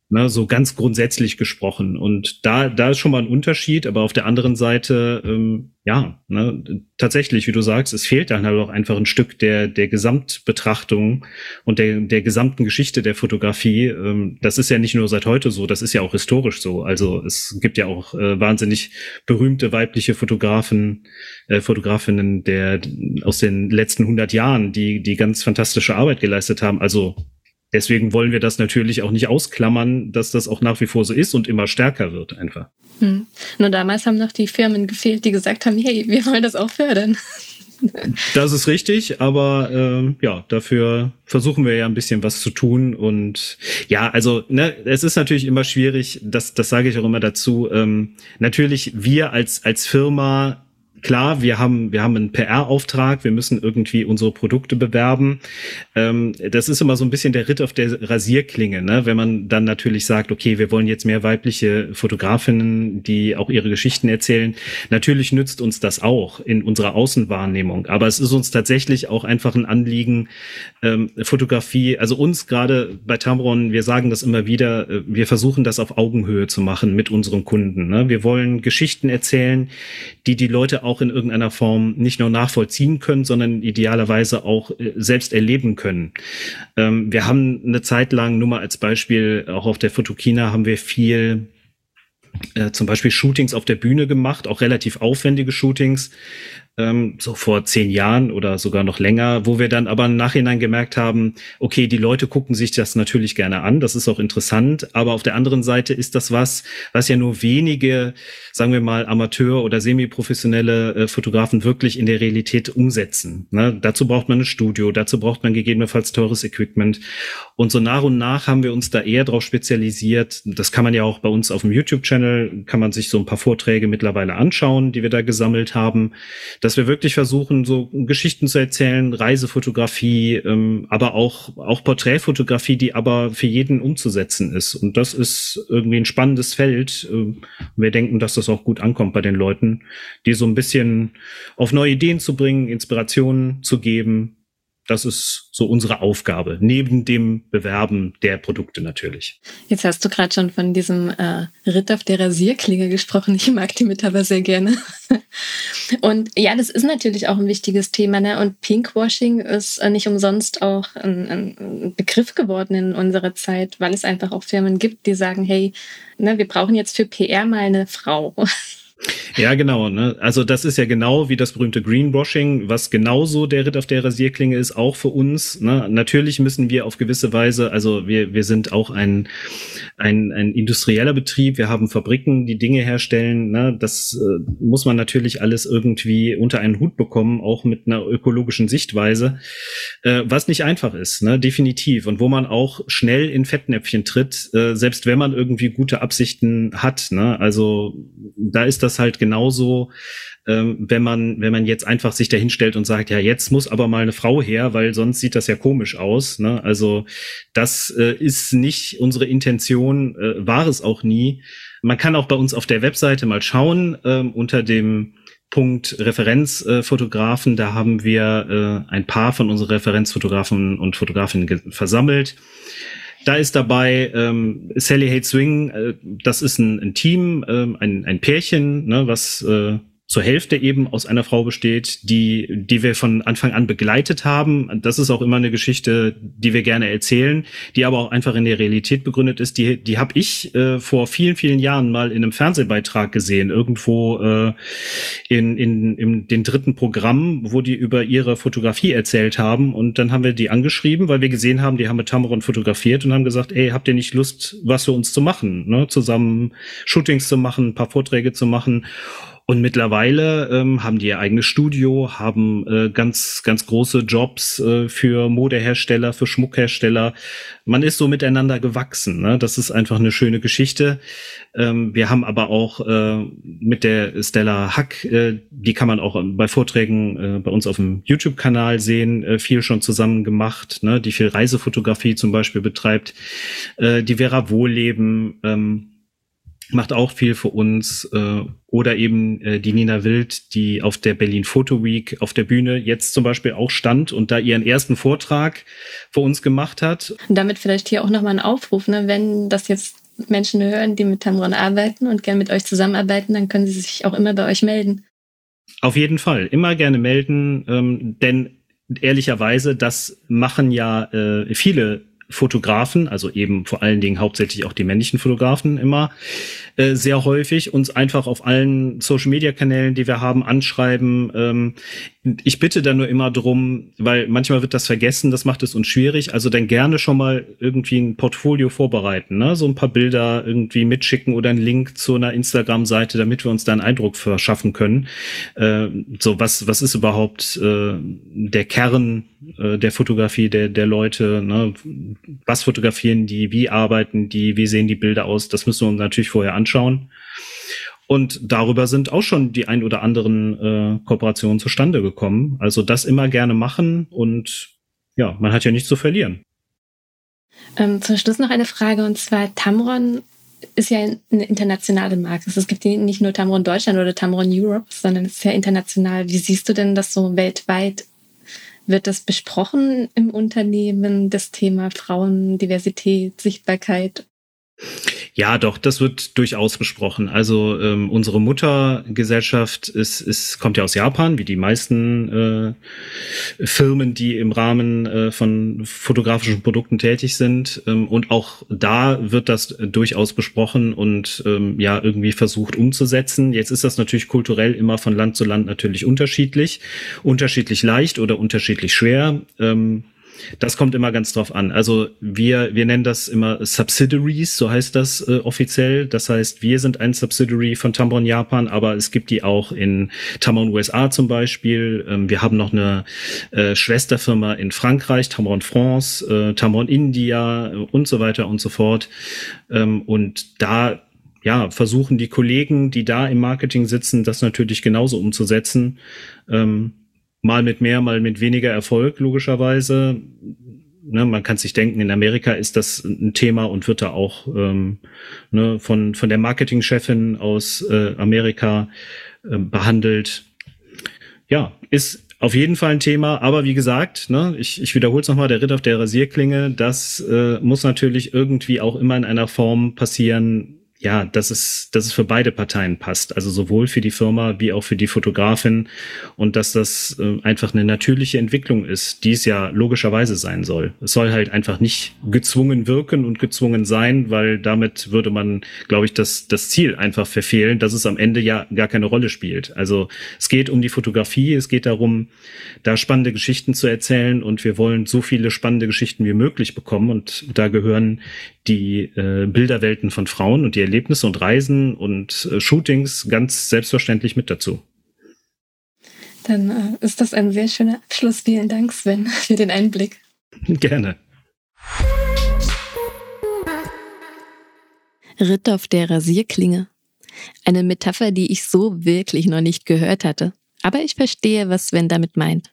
Ne, so ganz grundsätzlich gesprochen. Und da, da ist schon mal ein Unterschied, aber auf der anderen Seite, ähm, ja, ne, tatsächlich, wie du sagst, es fehlt dann halt auch einfach ein Stück der, der Gesamtbetrachtung und der, der gesamten Geschichte der Fotografie. Ähm, das ist ja nicht nur seit heute so, das ist ja auch historisch so. Also es gibt ja auch äh, wahnsinnig berühmte weibliche Fotografen, äh, Fotografinnen der aus den letzten 100 Jahren, die, die ganz fantastische Arbeit geleistet haben. Also deswegen wollen wir das natürlich auch nicht ausklammern, dass das auch nach wie vor so ist und immer stärker wird einfach. Hm. Nur damals haben noch die Firmen gefehlt, die gesagt haben, hey, wir wollen das auch fördern. Das ist richtig, aber äh, ja, dafür versuchen wir ja ein bisschen was zu tun. Und ja, also ne, es ist natürlich immer schwierig, das, das sage ich auch immer dazu. Ähm, natürlich, wir als, als Firma klar, wir haben, wir haben einen PR-Auftrag, wir müssen irgendwie unsere Produkte bewerben. Ähm, das ist immer so ein bisschen der Ritt auf der Rasierklinge, ne? wenn man dann natürlich sagt, okay, wir wollen jetzt mehr weibliche Fotografinnen, die auch ihre Geschichten erzählen. Natürlich nützt uns das auch in unserer Außenwahrnehmung, aber es ist uns tatsächlich auch einfach ein Anliegen, ähm, Fotografie, also uns gerade bei Tamron, wir sagen das immer wieder, äh, wir versuchen das auf Augenhöhe zu machen mit unseren Kunden. Ne? Wir wollen Geschichten erzählen, die die Leute auch in irgendeiner Form nicht nur nachvollziehen können, sondern idealerweise auch äh, selbst erleben können. Ähm, wir haben eine Zeit lang, nur mal als Beispiel, auch auf der Fotokina haben wir viel äh, zum Beispiel Shootings auf der Bühne gemacht, auch relativ aufwendige Shootings, ähm, so vor zehn Jahren oder sogar noch länger, wo wir dann aber im Nachhinein gemerkt haben, okay, die Leute gucken sich das natürlich gerne an, das ist auch interessant, aber auf der anderen Seite ist das was, was ja nur wenige, sagen wir mal, Amateur- oder semi-professionelle äh, Fotografen wirklich in der Realität umsetzen. Ne? Dazu braucht man ein Studio, dazu braucht man gegebenenfalls teures Equipment. Und so nach und nach haben wir uns da eher darauf spezialisiert. Das kann man ja auch bei uns auf dem YouTube-Channel, kann man sich so ein paar Vorträge mittlerweile anschauen, die wir da gesammelt haben dass wir wirklich versuchen, so Geschichten zu erzählen, Reisefotografie, ähm, aber auch, auch Porträtfotografie, die aber für jeden umzusetzen ist. Und das ist irgendwie ein spannendes Feld. Ähm, wir denken, dass das auch gut ankommt bei den Leuten, die so ein bisschen auf neue Ideen zu bringen, Inspirationen zu geben, das ist so unsere Aufgabe, neben dem Bewerben der Produkte natürlich. Jetzt hast du gerade schon von diesem äh, Ritt auf der Rasierklinge gesprochen. Ich mag die mit aber sehr gerne. Und ja, das ist natürlich auch ein wichtiges Thema. Ne? Und Pinkwashing ist äh, nicht umsonst auch ein, ein, Begriff geworden in unserer Zeit, weil es einfach auch Firmen gibt, die sagen, hey, ne, wir brauchen jetzt für PR mal eine Frau. Ja, genau. Ne? Also das ist ja genau wie das berühmte Greenwashing, was genauso der Ritt auf der Rasierklinge ist, auch für uns. Ne? Natürlich müssen wir auf gewisse Weise, also wir, wir sind auch ein, ein, ein industrieller Betrieb, wir haben Fabriken, die Dinge herstellen. Ne? Das äh, muss man natürlich alles irgendwie unter einen Hut bekommen, auch mit einer ökologischen Sichtweise, äh, was nicht einfach ist, ne? definitiv. Und wo man auch schnell in Fettnäpfchen tritt, äh, selbst wenn man irgendwie gute Absichten hat. Ne? Also da ist das halt genauso, ähm, wenn man, wenn man jetzt einfach sich dahinstellt und sagt, ja, jetzt muss aber mal eine Frau her, weil sonst sieht das ja komisch aus. Ne? Also das äh, ist nicht unsere Intention, äh, war es auch nie. Man kann auch bei uns auf der Webseite mal schauen, ähm, unter dem Punkt Referenzfotografen, da haben wir äh, ein paar von unseren Referenzfotografen und Fotografinnen versammelt. Da ist dabei ähm, Sally Hate Swing, äh, das ist ein, ein Team, äh, ein, ein Pärchen, ne, was äh, zur Hälfte eben aus einer Frau besteht, die, die wir von Anfang an begleitet haben. Das ist auch immer eine Geschichte, die wir gerne erzählen, die aber auch einfach in der Realität begründet ist. Die, die habe ich äh, vor vielen, vielen Jahren mal in einem Fernsehbeitrag gesehen, irgendwo äh, in, in, in den dritten Programm, wo die über ihre Fotografie erzählt haben. Und dann haben wir die angeschrieben, weil wir gesehen haben, die haben mit Tamron fotografiert und haben gesagt, ey, habt ihr nicht Lust, was für uns zu machen? Ne? Zusammen Shootings zu machen, ein paar Vorträge zu machen. Und mittlerweile ähm, haben die ihr eigenes Studio, haben äh, ganz, ganz große Jobs äh, für Modehersteller, für Schmuckhersteller. Man ist so miteinander gewachsen. Ne? Das ist einfach eine schöne Geschichte. Ähm, wir haben aber auch äh, mit der Stella Hack, äh, die kann man auch bei Vorträgen äh, bei uns auf dem YouTube-Kanal sehen, äh, viel schon zusammen gemacht, ne? die viel Reisefotografie zum Beispiel betreibt. Äh, die Vera Wohlleben, ähm, macht auch viel für uns. Äh, oder eben äh, die Nina Wild, die auf der Berlin Photo Week auf der Bühne jetzt zum Beispiel auch stand und da ihren ersten Vortrag für uns gemacht hat. Und damit vielleicht hier auch nochmal ein Aufruf, ne? wenn das jetzt Menschen hören, die mit Tamron arbeiten und gerne mit euch zusammenarbeiten, dann können sie sich auch immer bei euch melden. Auf jeden Fall, immer gerne melden, ähm, denn ehrlicherweise, das machen ja äh, viele Fotografen, also eben vor allen Dingen hauptsächlich auch die männlichen Fotografen immer äh, sehr häufig uns einfach auf allen Social Media Kanälen, die wir haben, anschreiben. Ähm, ich bitte da nur immer drum, weil manchmal wird das vergessen, das macht es uns schwierig. Also dann gerne schon mal irgendwie ein Portfolio vorbereiten, ne? so ein paar Bilder irgendwie mitschicken oder einen Link zu einer Instagram-Seite, damit wir uns da einen Eindruck verschaffen können. Äh, so was was ist überhaupt äh, der Kern äh, der Fotografie der der Leute? Ne? Was fotografieren die? Wie arbeiten die? Wie sehen die Bilder aus? Das müssen wir uns natürlich vorher anschauen. Und darüber sind auch schon die ein oder anderen äh, Kooperationen zustande gekommen. Also das immer gerne machen und ja, man hat ja nichts zu verlieren. Ähm, zum Schluss noch eine Frage und zwar Tamron ist ja eine internationale Marke. Also es gibt nicht nur Tamron Deutschland oder Tamron Europe, sondern es ist ja international. Wie siehst du denn das so weltweit? Wird das besprochen im Unternehmen, das Thema Frauen, Diversität, Sichtbarkeit? Ja, doch, das wird durchaus besprochen. Also ähm, unsere Muttergesellschaft ist, ist, kommt ja aus Japan, wie die meisten äh, Firmen, die im Rahmen äh, von fotografischen Produkten tätig sind. Ähm, und auch da wird das durchaus besprochen und ähm, ja irgendwie versucht umzusetzen. Jetzt ist das natürlich kulturell immer von Land zu Land natürlich unterschiedlich, unterschiedlich leicht oder unterschiedlich schwer. Ähm, das kommt immer ganz drauf an. Also wir, wir nennen das immer Subsidiaries, so heißt das äh, offiziell. Das heißt, wir sind ein Subsidiary von Tamron Japan, aber es gibt die auch in Tamron USA zum Beispiel. Ähm, wir haben noch eine äh, Schwesterfirma in Frankreich, Tamron France, äh, Tamron India äh, und so weiter und so fort. Ähm, und da ja, versuchen die Kollegen, die da im Marketing sitzen, das natürlich genauso umzusetzen. Ähm, mal mit mehr, mal mit weniger Erfolg, logischerweise. Ne, man kann sich denken, in Amerika ist das ein Thema und wird da auch ähm, ne, von, von der Marketingchefin aus äh, Amerika äh, behandelt. Ja, ist auf jeden Fall ein Thema, aber wie gesagt, ne, ich, ich wiederhole es nochmal, der Ritt auf der Rasierklinge, das äh, muss natürlich irgendwie auch immer in einer Form passieren, ja, dass es, dass es für beide Parteien passt. Also sowohl für die Firma wie auch für die Fotografin und dass das äh, einfach eine natürliche Entwicklung ist, die es ja logischerweise sein soll. Es soll halt einfach nicht gezwungen wirken und gezwungen sein, weil damit würde man, glaube ich, das, das Ziel einfach verfehlen, dass es am Ende ja gar keine Rolle spielt. Also es geht um die Fotografie, es geht darum, da spannende Geschichten zu erzählen und wir wollen so viele spannende Geschichten wie möglich bekommen und da gehören die äh, Bilderwelten von Frauen und die Erlebnisse und Reisen und äh, Shootings ganz selbstverständlich mit dazu. Dann äh, ist das ein sehr schöner Abschluss. Vielen Dank, Sven, für den Einblick. Gerne. Ritt auf der Rasierklinge. Eine Metapher, die ich so wirklich noch nicht gehört hatte. Aber ich verstehe, was Sven damit meint.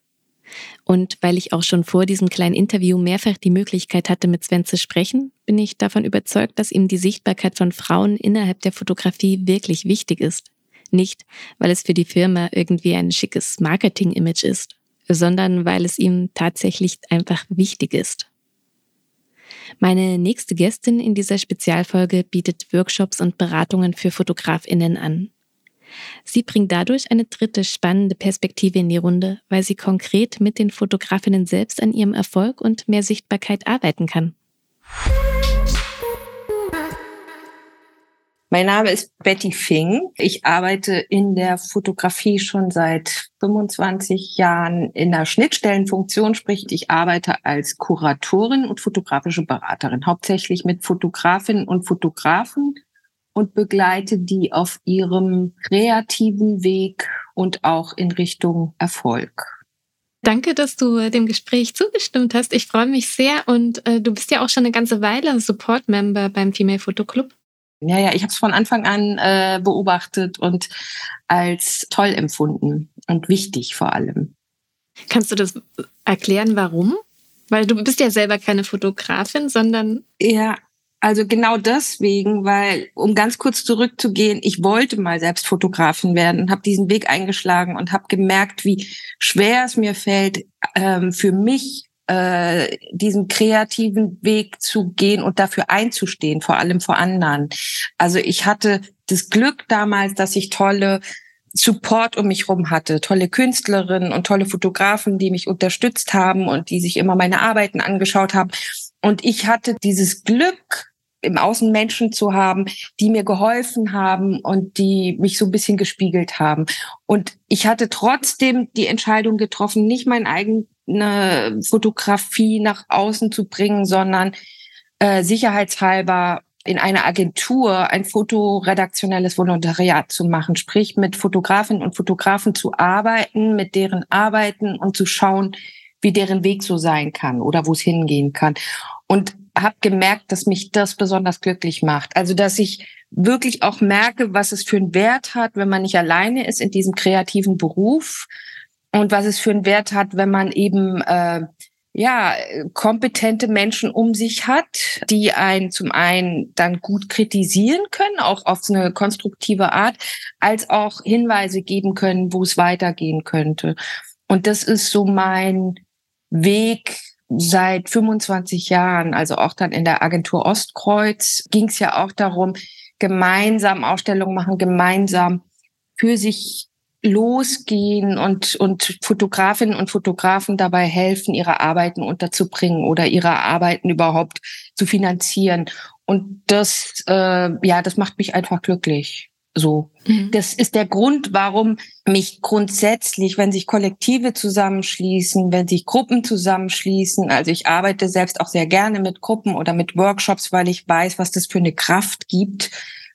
Und weil ich auch schon vor diesem kleinen Interview mehrfach die Möglichkeit hatte, mit Sven zu sprechen, bin ich davon überzeugt, dass ihm die Sichtbarkeit von Frauen innerhalb der Fotografie wirklich wichtig ist. Nicht, weil es für die Firma irgendwie ein schickes Marketing-Image ist, sondern weil es ihm tatsächlich einfach wichtig ist. Meine nächste Gästin in dieser Spezialfolge bietet Workshops und Beratungen für Fotografinnen an. Sie bringt dadurch eine dritte spannende Perspektive in die Runde, weil sie konkret mit den Fotografinnen selbst an ihrem Erfolg und mehr Sichtbarkeit arbeiten kann. Mein Name ist Betty Fing. Ich arbeite in der Fotografie schon seit 25 Jahren in der Schnittstellenfunktion, sprich ich arbeite als Kuratorin und fotografische Beraterin, hauptsächlich mit Fotografinnen und Fotografen und begleite die auf ihrem kreativen Weg und auch in Richtung Erfolg. Danke, dass du dem Gespräch zugestimmt hast. Ich freue mich sehr und äh, du bist ja auch schon eine ganze Weile Support-Member beim Female Photo Club. Ja, ja, ich habe es von Anfang an äh, beobachtet und als toll empfunden und wichtig vor allem. Kannst du das erklären, warum? Weil du bist ja selber keine Fotografin, sondern. Ja, also genau deswegen, weil, um ganz kurz zurückzugehen, ich wollte mal selbst Fotografin werden, habe diesen Weg eingeschlagen und habe gemerkt, wie schwer es mir fällt, ähm, für mich äh, diesen kreativen Weg zu gehen und dafür einzustehen, vor allem vor anderen. Also ich hatte das Glück damals, dass ich tolle Support um mich rum hatte, tolle Künstlerinnen und tolle Fotografen, die mich unterstützt haben und die sich immer meine Arbeiten angeschaut haben. Und ich hatte dieses Glück, im Außen Menschen zu haben, die mir geholfen haben und die mich so ein bisschen gespiegelt haben. Und ich hatte trotzdem die Entscheidung getroffen, nicht meine eigene Fotografie nach außen zu bringen, sondern äh, sicherheitshalber in einer Agentur ein fotoredaktionelles Volontariat zu machen, sprich mit Fotografinnen und Fotografen zu arbeiten, mit deren Arbeiten und zu schauen, wie deren Weg so sein kann oder wo es hingehen kann. Und habe gemerkt, dass mich das besonders glücklich macht. Also, dass ich wirklich auch merke, was es für einen Wert hat, wenn man nicht alleine ist in diesem kreativen Beruf und was es für einen Wert hat, wenn man eben äh, ja kompetente Menschen um sich hat, die einen zum einen dann gut kritisieren können, auch auf eine konstruktive Art, als auch Hinweise geben können, wo es weitergehen könnte. Und das ist so mein Weg seit 25 Jahren, also auch dann in der Agentur Ostkreuz, ging es ja auch darum, gemeinsam Ausstellungen machen, gemeinsam für sich losgehen und, und Fotografinnen und Fotografen dabei helfen, ihre Arbeiten unterzubringen oder ihre Arbeiten überhaupt zu finanzieren. Und das, äh, ja, das macht mich einfach glücklich. So. Mhm. Das ist der Grund, warum mich grundsätzlich, wenn sich Kollektive zusammenschließen, wenn sich Gruppen zusammenschließen, also ich arbeite selbst auch sehr gerne mit Gruppen oder mit Workshops, weil ich weiß, was das für eine Kraft gibt,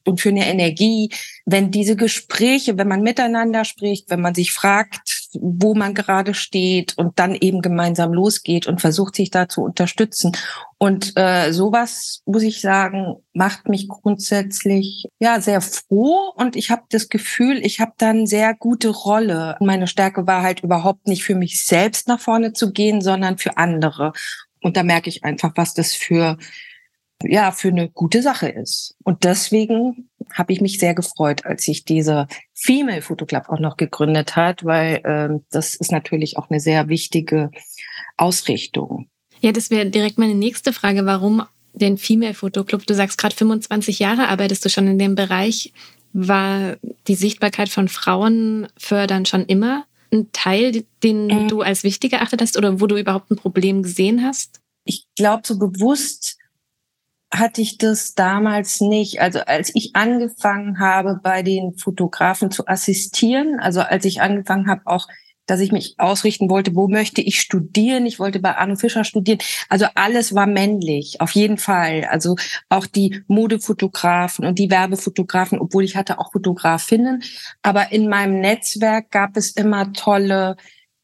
und für eine Energie, wenn diese Gespräche, wenn man miteinander spricht, wenn man sich fragt, wo man gerade steht und dann eben gemeinsam losgeht und versucht, sich da zu unterstützen. Und äh, sowas, muss ich sagen, macht mich grundsätzlich ja sehr froh und ich habe das Gefühl, ich habe dann sehr gute Rolle. Meine Stärke war halt überhaupt nicht für mich selbst nach vorne zu gehen, sondern für andere. Und da merke ich einfach, was das für ja für eine gute Sache ist. Und deswegen habe ich mich sehr gefreut, als sich diese Female Photo Club auch noch gegründet hat, weil ähm, das ist natürlich auch eine sehr wichtige Ausrichtung. Ja, das wäre direkt meine nächste Frage. Warum den Female Photo Club? Du sagst gerade 25 Jahre arbeitest du schon in dem Bereich. War die Sichtbarkeit von Frauen fördern schon immer ein Teil, den mhm. du als wichtig erachtet hast oder wo du überhaupt ein Problem gesehen hast? Ich glaube, so bewusst hatte ich das damals nicht. Also als ich angefangen habe, bei den Fotografen zu assistieren, also als ich angefangen habe, auch dass ich mich ausrichten wollte, wo möchte ich studieren. Ich wollte bei Arno Fischer studieren. Also alles war männlich, auf jeden Fall. Also auch die Modefotografen und die Werbefotografen, obwohl ich hatte auch Fotografinnen. Aber in meinem Netzwerk gab es immer tolle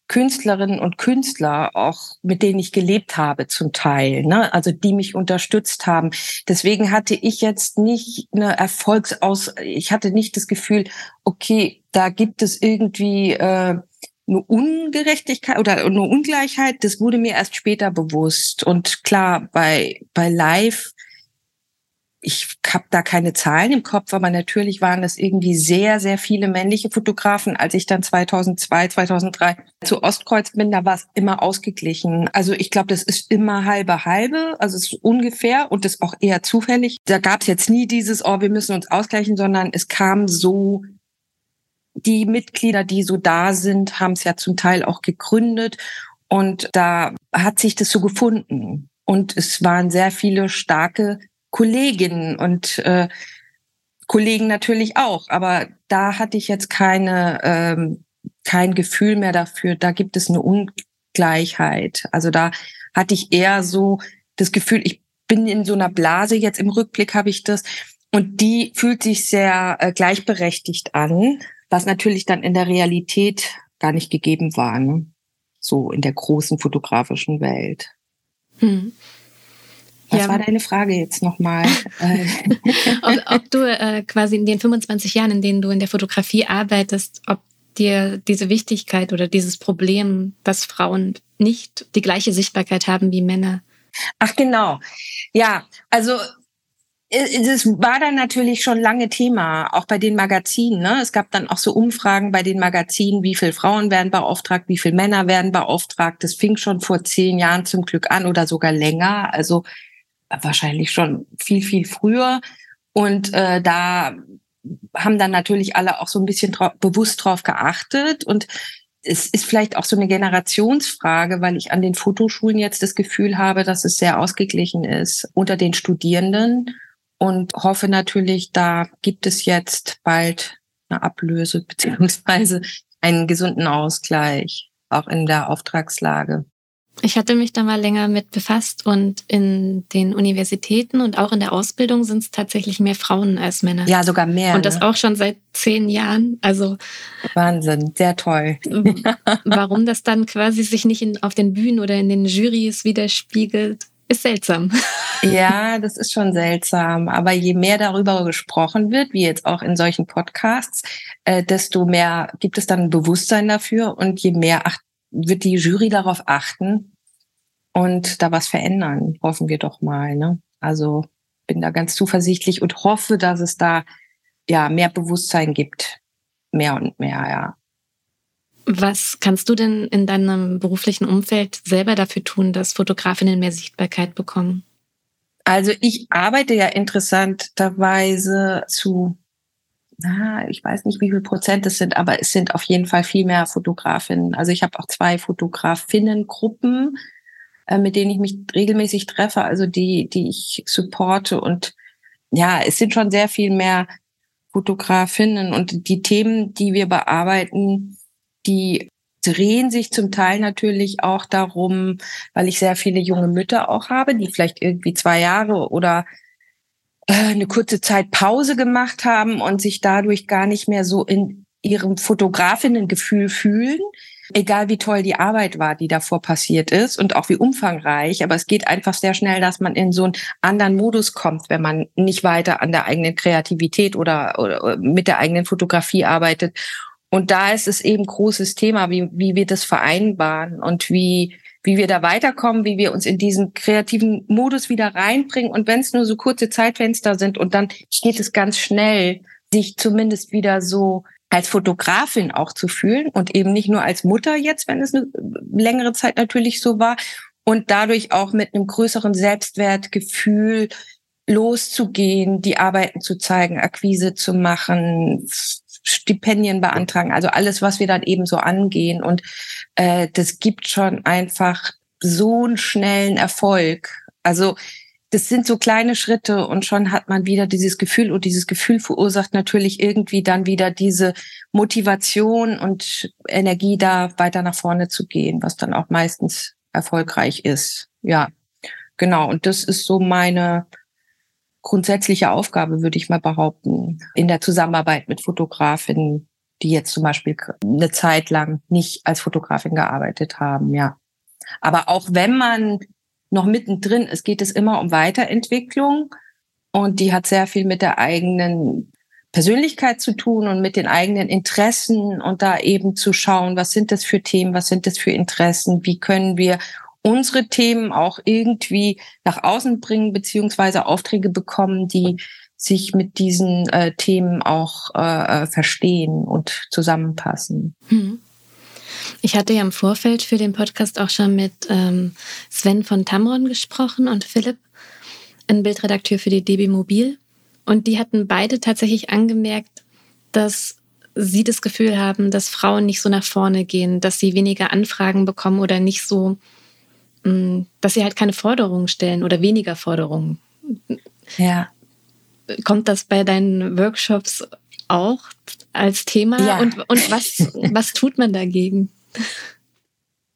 Künstlerinnen und Künstler, auch mit denen ich gelebt habe zum Teil, ne? also die mich unterstützt haben. Deswegen hatte ich jetzt nicht eine Erfolgsaus, ich hatte nicht das Gefühl, okay, da gibt es irgendwie äh, eine Ungerechtigkeit oder eine Ungleichheit. Das wurde mir erst später bewusst. Und klar, bei bei Live ich habe da keine Zahlen im Kopf, aber natürlich waren das irgendwie sehr, sehr viele männliche Fotografen. Als ich dann 2002, 2003 zu Ostkreuz bin, da war es immer ausgeglichen. Also ich glaube, das ist immer halbe halbe, also es ist ungefähr und das auch eher zufällig. Da gab es jetzt nie dieses, oh, wir müssen uns ausgleichen, sondern es kam so, die Mitglieder, die so da sind, haben es ja zum Teil auch gegründet und da hat sich das so gefunden. Und es waren sehr viele starke Kolleginnen und äh, Kollegen natürlich auch, aber da hatte ich jetzt keine ähm, kein Gefühl mehr dafür. Da gibt es eine Ungleichheit. Also da hatte ich eher so das Gefühl, ich bin in so einer Blase. Jetzt im Rückblick habe ich das und die fühlt sich sehr äh, gleichberechtigt an, was natürlich dann in der Realität gar nicht gegeben war. Ne? So in der großen fotografischen Welt. Hm. Was ja. war deine Frage jetzt nochmal? ob, ob du äh, quasi in den 25 Jahren, in denen du in der Fotografie arbeitest, ob dir diese Wichtigkeit oder dieses Problem, dass Frauen nicht die gleiche Sichtbarkeit haben wie Männer? Ach genau. Ja, also das war dann natürlich schon lange Thema, auch bei den Magazinen. Ne? Es gab dann auch so Umfragen bei den Magazinen, wie viele Frauen werden beauftragt, wie viele Männer werden beauftragt. Das fing schon vor zehn Jahren zum Glück an oder sogar länger. Also wahrscheinlich schon viel, viel früher. Und äh, da haben dann natürlich alle auch so ein bisschen drauf, bewusst drauf geachtet. Und es ist vielleicht auch so eine Generationsfrage, weil ich an den Fotoschulen jetzt das Gefühl habe, dass es sehr ausgeglichen ist unter den Studierenden und hoffe natürlich, da gibt es jetzt bald eine Ablöse beziehungsweise einen gesunden Ausgleich auch in der Auftragslage. Ich hatte mich da mal länger mit befasst und in den Universitäten und auch in der Ausbildung sind es tatsächlich mehr Frauen als Männer. Ja, sogar mehr. Und das ne? auch schon seit zehn Jahren. Also Wahnsinn, sehr toll. warum das dann quasi sich nicht in, auf den Bühnen oder in den Jurys widerspiegelt, ist seltsam. Ja, das ist schon seltsam. Aber je mehr darüber gesprochen wird, wie jetzt auch in solchen Podcasts, äh, desto mehr gibt es dann ein Bewusstsein dafür und je mehr acht wird die Jury darauf achten und da was verändern, hoffen wir doch mal. Ne? Also bin da ganz zuversichtlich und hoffe, dass es da ja mehr Bewusstsein gibt. Mehr und mehr, ja. Was kannst du denn in deinem beruflichen Umfeld selber dafür tun, dass Fotografinnen mehr Sichtbarkeit bekommen? Also ich arbeite ja interessanterweise zu na, ich weiß nicht, wie viel Prozent es sind, aber es sind auf jeden Fall viel mehr Fotografinnen. Also ich habe auch zwei Fotografinnengruppen, äh, mit denen ich mich regelmäßig treffe, also die, die ich supporte. Und ja, es sind schon sehr viel mehr Fotografinnen und die Themen, die wir bearbeiten, die drehen sich zum Teil natürlich auch darum, weil ich sehr viele junge Mütter auch habe, die vielleicht irgendwie zwei Jahre oder eine kurze Zeit Pause gemacht haben und sich dadurch gar nicht mehr so in ihrem Fotografinnengefühl fühlen. Egal wie toll die Arbeit war, die davor passiert ist und auch wie umfangreich, aber es geht einfach sehr schnell, dass man in so einen anderen Modus kommt, wenn man nicht weiter an der eigenen Kreativität oder, oder mit der eigenen Fotografie arbeitet. Und da ist es eben großes Thema, wie, wie wir das vereinbaren und wie, wie wir da weiterkommen, wie wir uns in diesen kreativen Modus wieder reinbringen. Und wenn es nur so kurze Zeitfenster sind und dann geht es ganz schnell, sich zumindest wieder so als Fotografin auch zu fühlen und eben nicht nur als Mutter jetzt, wenn es eine längere Zeit natürlich so war und dadurch auch mit einem größeren Selbstwertgefühl loszugehen, die Arbeiten zu zeigen, Akquise zu machen, Stipendien beantragen, also alles, was wir dann eben so angehen. Und äh, das gibt schon einfach so einen schnellen Erfolg. Also das sind so kleine Schritte und schon hat man wieder dieses Gefühl und dieses Gefühl verursacht natürlich irgendwie dann wieder diese Motivation und Energie da weiter nach vorne zu gehen, was dann auch meistens erfolgreich ist. Ja, genau. Und das ist so meine grundsätzliche Aufgabe, würde ich mal behaupten, in der Zusammenarbeit mit Fotografinnen, die jetzt zum Beispiel eine Zeit lang nicht als Fotografin gearbeitet haben, ja. Aber auch wenn man noch mittendrin ist, geht es immer um Weiterentwicklung und die hat sehr viel mit der eigenen Persönlichkeit zu tun und mit den eigenen Interessen und da eben zu schauen, was sind das für Themen, was sind das für Interessen, wie können wir unsere Themen auch irgendwie nach außen bringen, beziehungsweise Aufträge bekommen, die sich mit diesen äh, Themen auch äh, äh, verstehen und zusammenpassen. Hm. Ich hatte ja im Vorfeld für den Podcast auch schon mit ähm, Sven von Tamron gesprochen und Philipp, ein Bildredakteur für die DB Mobil. Und die hatten beide tatsächlich angemerkt, dass sie das Gefühl haben, dass Frauen nicht so nach vorne gehen, dass sie weniger Anfragen bekommen oder nicht so Mm, dass sie halt keine Forderungen stellen oder weniger Forderungen. Ja. Kommt das bei deinen Workshops auch als Thema? Ja. Und, und was, was tut man dagegen?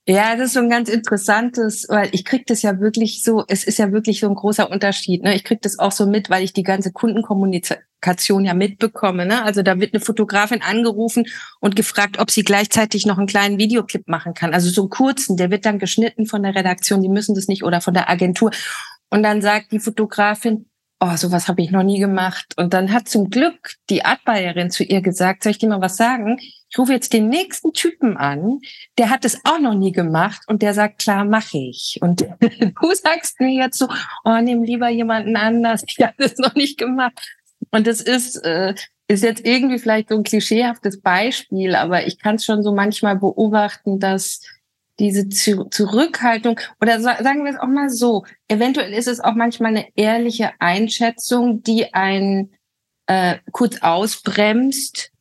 Ja, das ist so ein ganz interessantes, weil ich krieg das ja wirklich so, es ist ja wirklich so ein großer Unterschied. Ne? Ich krieg das auch so mit, weil ich die ganze Kundenkommunikation ja mitbekomme. Ne? Also da wird eine Fotografin angerufen und gefragt, ob sie gleichzeitig noch einen kleinen Videoclip machen kann. Also so einen kurzen, der wird dann geschnitten von der Redaktion, die müssen das nicht oder von der Agentur. Und dann sagt die Fotografin, oh, sowas habe ich noch nie gemacht. Und dann hat zum Glück die Artbuyerin zu ihr gesagt, soll ich dir mal was sagen? Ich rufe jetzt den nächsten Typen an, der hat es auch noch nie gemacht und der sagt, klar, mache ich. Und du sagst mir jetzt so, oh, nimm lieber jemanden anders, ich habe das noch nicht gemacht. Und das ist, äh, ist jetzt irgendwie vielleicht so ein klischeehaftes Beispiel, aber ich kann es schon so manchmal beobachten, dass diese Zurückhaltung oder sagen wir es auch mal so, eventuell ist es auch manchmal eine ehrliche Einschätzung, die einen äh, kurz ausbremst.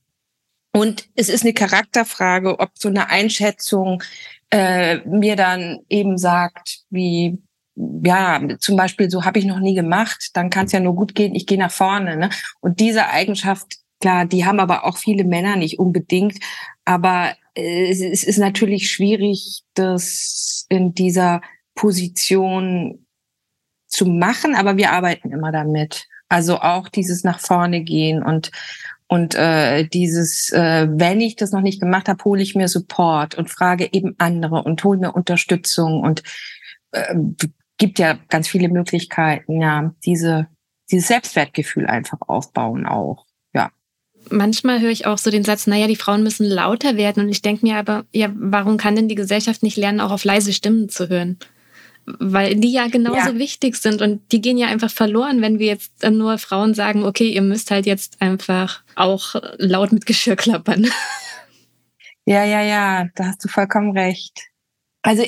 Und es ist eine Charakterfrage, ob so eine Einschätzung äh, mir dann eben sagt, wie ja, zum Beispiel, so habe ich noch nie gemacht, dann kann es ja nur gut gehen, ich gehe nach vorne. Ne? Und diese Eigenschaft, klar, die haben aber auch viele Männer nicht unbedingt. Aber es ist natürlich schwierig, das in dieser Position zu machen, aber wir arbeiten immer damit. Also auch dieses nach vorne gehen und und äh, dieses, äh, wenn ich das noch nicht gemacht habe, hole ich mir Support und frage eben andere und hole mir Unterstützung und äh, gibt ja ganz viele Möglichkeiten, ja, diese dieses Selbstwertgefühl einfach aufbauen auch manchmal höre ich auch so den Satz, naja, die Frauen müssen lauter werden. Und ich denke mir aber, ja, warum kann denn die Gesellschaft nicht lernen, auch auf leise Stimmen zu hören? Weil die ja genauso ja. wichtig sind und die gehen ja einfach verloren, wenn wir jetzt nur Frauen sagen, okay, ihr müsst halt jetzt einfach auch laut mit Geschirr klappern. Ja, ja, ja, da hast du vollkommen recht. Also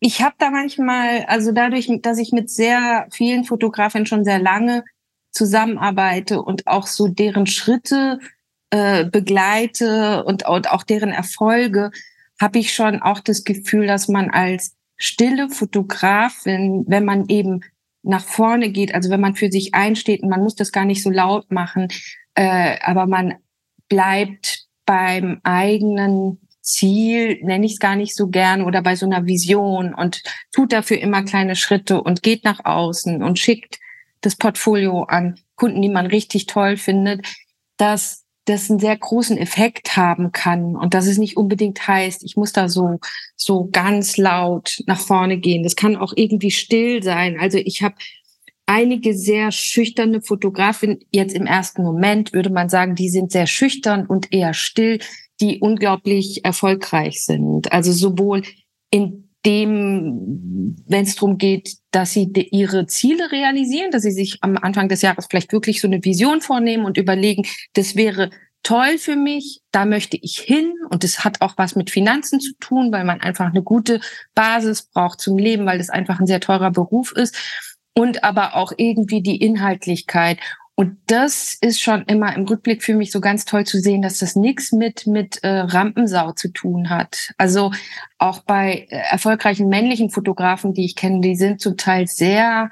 ich habe da manchmal, also dadurch, dass ich mit sehr vielen Fotografen schon sehr lange zusammenarbeite und auch so deren Schritte äh, begleite und, und auch deren Erfolge, habe ich schon auch das Gefühl, dass man als stille Fotografin, wenn man eben nach vorne geht, also wenn man für sich einsteht und man muss das gar nicht so laut machen, äh, aber man bleibt beim eigenen Ziel, nenne ich es gar nicht so gern, oder bei so einer Vision und tut dafür immer kleine Schritte und geht nach außen und schickt das Portfolio an Kunden, die man richtig toll findet, dass das einen sehr großen Effekt haben kann und dass es nicht unbedingt heißt, ich muss da so so ganz laut nach vorne gehen. Das kann auch irgendwie still sein. Also ich habe einige sehr schüchterne Fotografinnen jetzt im ersten Moment würde man sagen, die sind sehr schüchtern und eher still, die unglaublich erfolgreich sind. Also sowohl in dem, wenn es darum geht, dass sie ihre Ziele realisieren, dass sie sich am Anfang des Jahres vielleicht wirklich so eine Vision vornehmen und überlegen, das wäre toll für mich, da möchte ich hin und das hat auch was mit Finanzen zu tun, weil man einfach eine gute Basis braucht zum Leben, weil das einfach ein sehr teurer Beruf ist und aber auch irgendwie die Inhaltlichkeit. Und das ist schon immer im Rückblick für mich so ganz toll zu sehen, dass das nichts mit, mit äh, Rampensau zu tun hat. Also auch bei äh, erfolgreichen männlichen Fotografen, die ich kenne, die sind zum Teil sehr,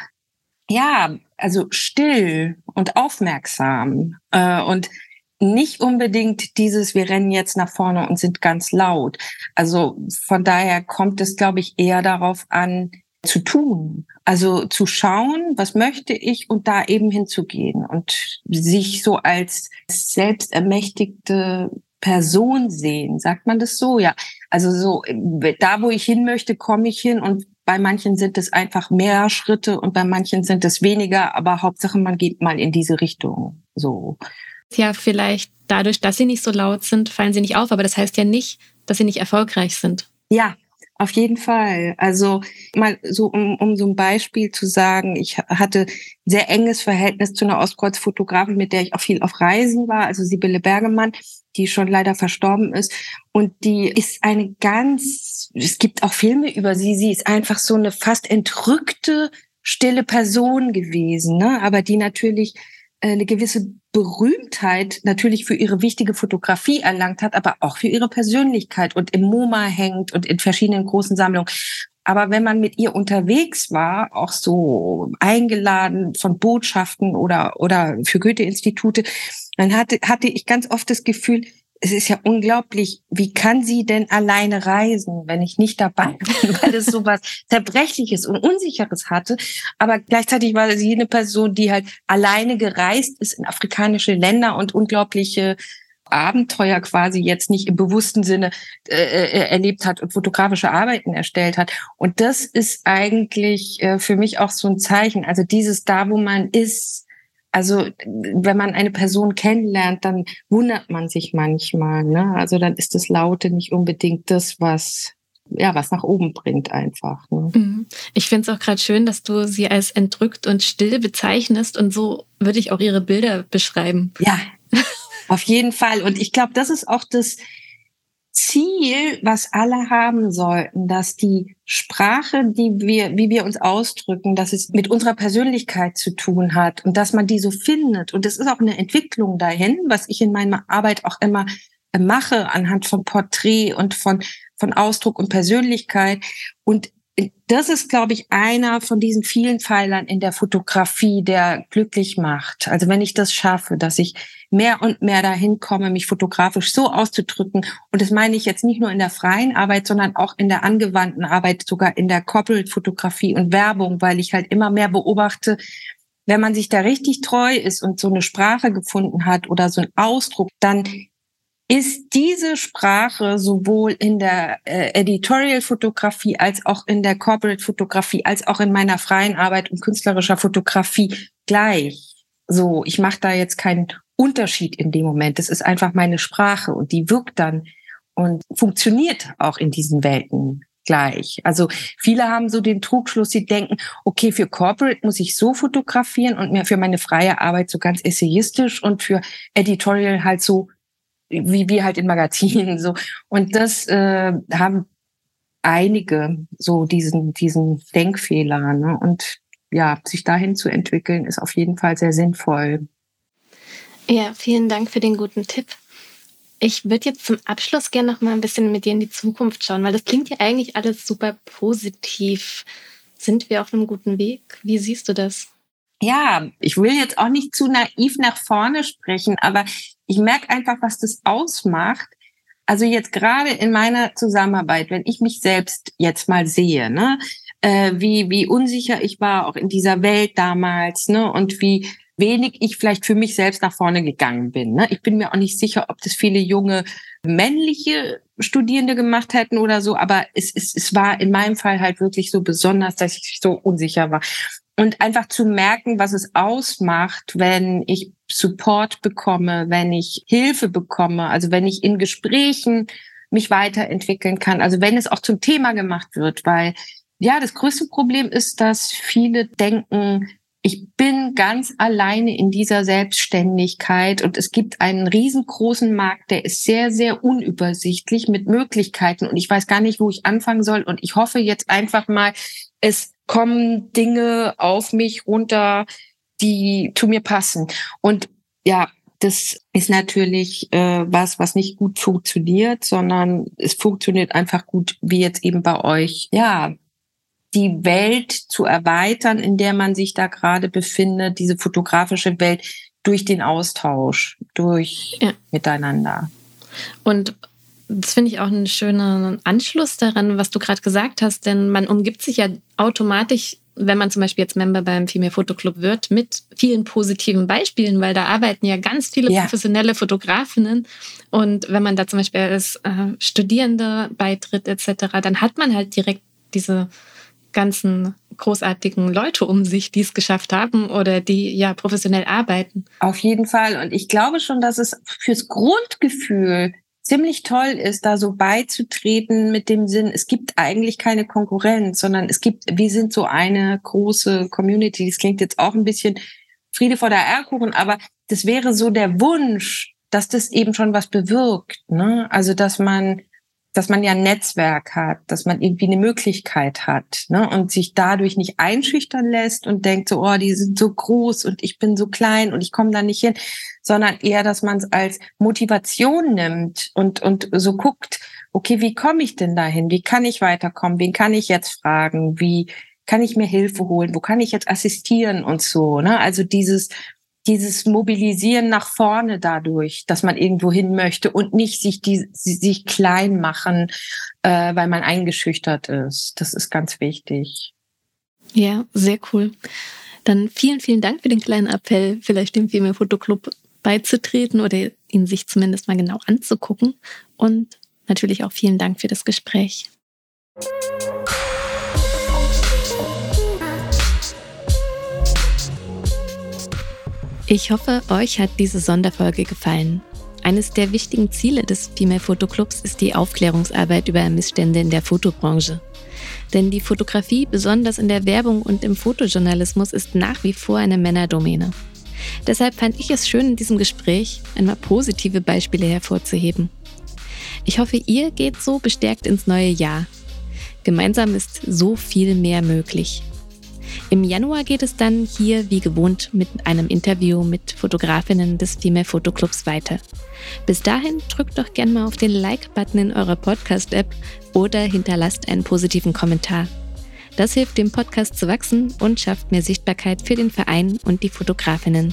ja, also still und aufmerksam. Äh, und nicht unbedingt dieses, wir rennen jetzt nach vorne und sind ganz laut. Also von daher kommt es, glaube ich, eher darauf an, zu tun. Also zu schauen, was möchte ich und da eben hinzugehen und sich so als selbstermächtigte Person sehen. Sagt man das so? Ja. Also so, da wo ich hin möchte, komme ich hin und bei manchen sind es einfach mehr Schritte und bei manchen sind es weniger, aber Hauptsache man geht mal in diese Richtung. So. Ja, vielleicht dadurch, dass sie nicht so laut sind, fallen sie nicht auf, aber das heißt ja nicht, dass sie nicht erfolgreich sind. Ja, auf jeden Fall. Also mal so, um, um so ein Beispiel zu sagen, ich hatte sehr enges Verhältnis zu einer Ostkreuz-Fotografin, mit der ich auch viel auf Reisen war, also Sibylle Bergemann, die schon leider verstorben ist. Und die ist eine ganz, es gibt auch Filme über sie, sie ist einfach so eine fast entrückte, stille Person gewesen, ne? aber die natürlich eine gewisse Berühmtheit natürlich für ihre wichtige Fotografie erlangt hat, aber auch für ihre Persönlichkeit und im MoMA hängt und in verschiedenen großen Sammlungen. Aber wenn man mit ihr unterwegs war, auch so eingeladen von Botschaften oder, oder für Goethe-Institute, dann hatte, hatte ich ganz oft das Gefühl, es ist ja unglaublich, wie kann sie denn alleine reisen, wenn ich nicht dabei bin, weil es so was Zerbrechliches und Unsicheres hatte. Aber gleichzeitig war sie eine Person, die halt alleine gereist ist in afrikanische Länder und unglaubliche Abenteuer quasi jetzt nicht im bewussten Sinne äh, äh erlebt hat und fotografische Arbeiten erstellt hat. Und das ist eigentlich äh, für mich auch so ein Zeichen. Also dieses da, wo man ist, also wenn man eine Person kennenlernt, dann wundert man sich manchmal. Ne? Also dann ist das Laute nicht unbedingt das, was ja was nach oben bringt einfach. Ne? Mhm. Ich finde es auch gerade schön, dass du sie als entrückt und still bezeichnest und so würde ich auch ihre Bilder beschreiben. Ja, auf jeden Fall. Und ich glaube, das ist auch das Ziel, was alle haben sollten, dass die Sprache, die wir, wie wir uns ausdrücken, dass es mit unserer Persönlichkeit zu tun hat und dass man die so findet. Und es ist auch eine Entwicklung dahin, was ich in meiner Arbeit auch immer mache anhand von Porträt und von, von Ausdruck und Persönlichkeit. Und das ist, glaube ich, einer von diesen vielen Pfeilern in der Fotografie, der glücklich macht. Also wenn ich das schaffe, dass ich mehr und mehr dahin komme, mich fotografisch so auszudrücken. Und das meine ich jetzt nicht nur in der freien Arbeit, sondern auch in der angewandten Arbeit, sogar in der Corporate-Fotografie und Werbung, weil ich halt immer mehr beobachte, wenn man sich da richtig treu ist und so eine Sprache gefunden hat oder so einen Ausdruck, dann ist diese Sprache sowohl in der äh, Editorial-Fotografie als auch in der Corporate-Fotografie als auch in meiner freien Arbeit und künstlerischer Fotografie gleich. So, ich mache da jetzt keinen Unterschied in dem Moment. Das ist einfach meine Sprache und die wirkt dann und funktioniert auch in diesen Welten gleich. Also viele haben so den Trugschluss, sie denken, okay, für Corporate muss ich so fotografieren und mir für meine freie Arbeit so ganz essayistisch und für Editorial halt so wie wir halt in Magazinen so. Und das äh, haben einige so diesen, diesen Denkfehler. Ne? Und ja, sich dahin zu entwickeln, ist auf jeden Fall sehr sinnvoll. Ja, vielen Dank für den guten Tipp. Ich würde jetzt zum Abschluss gerne noch mal ein bisschen mit dir in die Zukunft schauen, weil das klingt ja eigentlich alles super positiv. Sind wir auf einem guten Weg? Wie siehst du das? Ja, ich will jetzt auch nicht zu naiv nach vorne sprechen, aber ich merke einfach, was das ausmacht. Also jetzt gerade in meiner Zusammenarbeit, wenn ich mich selbst jetzt mal sehe, ne, äh, wie, wie unsicher ich war, auch in dieser Welt damals, ne? Und wie wenig ich vielleicht für mich selbst nach vorne gegangen bin. Ne? Ich bin mir auch nicht sicher, ob das viele junge männliche Studierende gemacht hätten oder so, aber es, es, es war in meinem Fall halt wirklich so besonders, dass ich so unsicher war. Und einfach zu merken, was es ausmacht, wenn ich Support bekomme, wenn ich Hilfe bekomme, also wenn ich in Gesprächen mich weiterentwickeln kann, also wenn es auch zum Thema gemacht wird, weil ja, das größte Problem ist, dass viele denken, ich bin ganz alleine in dieser Selbstständigkeit und es gibt einen riesengroßen Markt, der ist sehr, sehr unübersichtlich mit Möglichkeiten und ich weiß gar nicht, wo ich anfangen soll und ich hoffe jetzt einfach mal, es kommen Dinge auf mich runter, die zu mir passen. Und ja, das ist natürlich äh, was, was nicht gut funktioniert, sondern es funktioniert einfach gut, wie jetzt eben bei euch. Ja, die Welt zu erweitern, in der man sich da gerade befindet, diese fotografische Welt durch den Austausch, durch ja. Miteinander. Und das finde ich auch einen schönen Anschluss daran, was du gerade gesagt hast, denn man umgibt sich ja automatisch, wenn man zum Beispiel jetzt Member beim Female Photo Club wird, mit vielen positiven Beispielen, weil da arbeiten ja ganz viele ja. professionelle Fotografinnen. Und wenn man da zum Beispiel als äh, Studierende beitritt etc., dann hat man halt direkt diese ganzen großartigen Leute um sich, die es geschafft haben oder die ja professionell arbeiten. Auf jeden Fall. Und ich glaube schon, dass es fürs Grundgefühl ziemlich toll ist, da so beizutreten mit dem Sinn, es gibt eigentlich keine Konkurrenz, sondern es gibt, wir sind so eine große Community. Das klingt jetzt auch ein bisschen Friede vor der Eierkuchen, aber das wäre so der Wunsch, dass das eben schon was bewirkt. Ne? Also, dass man dass man ja ein Netzwerk hat, dass man irgendwie eine Möglichkeit hat ne? und sich dadurch nicht einschüchtern lässt und denkt so, oh, die sind so groß und ich bin so klein und ich komme da nicht hin, sondern eher, dass man es als Motivation nimmt und, und so guckt, okay, wie komme ich denn dahin? Wie kann ich weiterkommen? Wen kann ich jetzt fragen? Wie kann ich mir Hilfe holen? Wo kann ich jetzt assistieren und so? Ne? Also dieses dieses Mobilisieren nach vorne dadurch, dass man irgendwo hin möchte und nicht sich die sich klein machen, äh, weil man eingeschüchtert ist. Das ist ganz wichtig. Ja, sehr cool. Dann vielen, vielen Dank für den kleinen Appell, vielleicht dem Female Fotoclub beizutreten oder ihn sich zumindest mal genau anzugucken. Und natürlich auch vielen Dank für das Gespräch. Ich hoffe, euch hat diese Sonderfolge gefallen. Eines der wichtigen Ziele des Female Photo Clubs ist die Aufklärungsarbeit über Missstände in der Fotobranche. Denn die Fotografie, besonders in der Werbung und im Fotojournalismus, ist nach wie vor eine Männerdomäne. Deshalb fand ich es schön, in diesem Gespräch einmal positive Beispiele hervorzuheben. Ich hoffe, ihr geht so bestärkt ins neue Jahr. Gemeinsam ist so viel mehr möglich. Im Januar geht es dann hier wie gewohnt mit einem Interview mit Fotografinnen des Female Photo Clubs weiter. Bis dahin drückt doch gerne mal auf den Like-Button in eurer Podcast-App oder hinterlasst einen positiven Kommentar. Das hilft dem Podcast zu wachsen und schafft mehr Sichtbarkeit für den Verein und die Fotografinnen.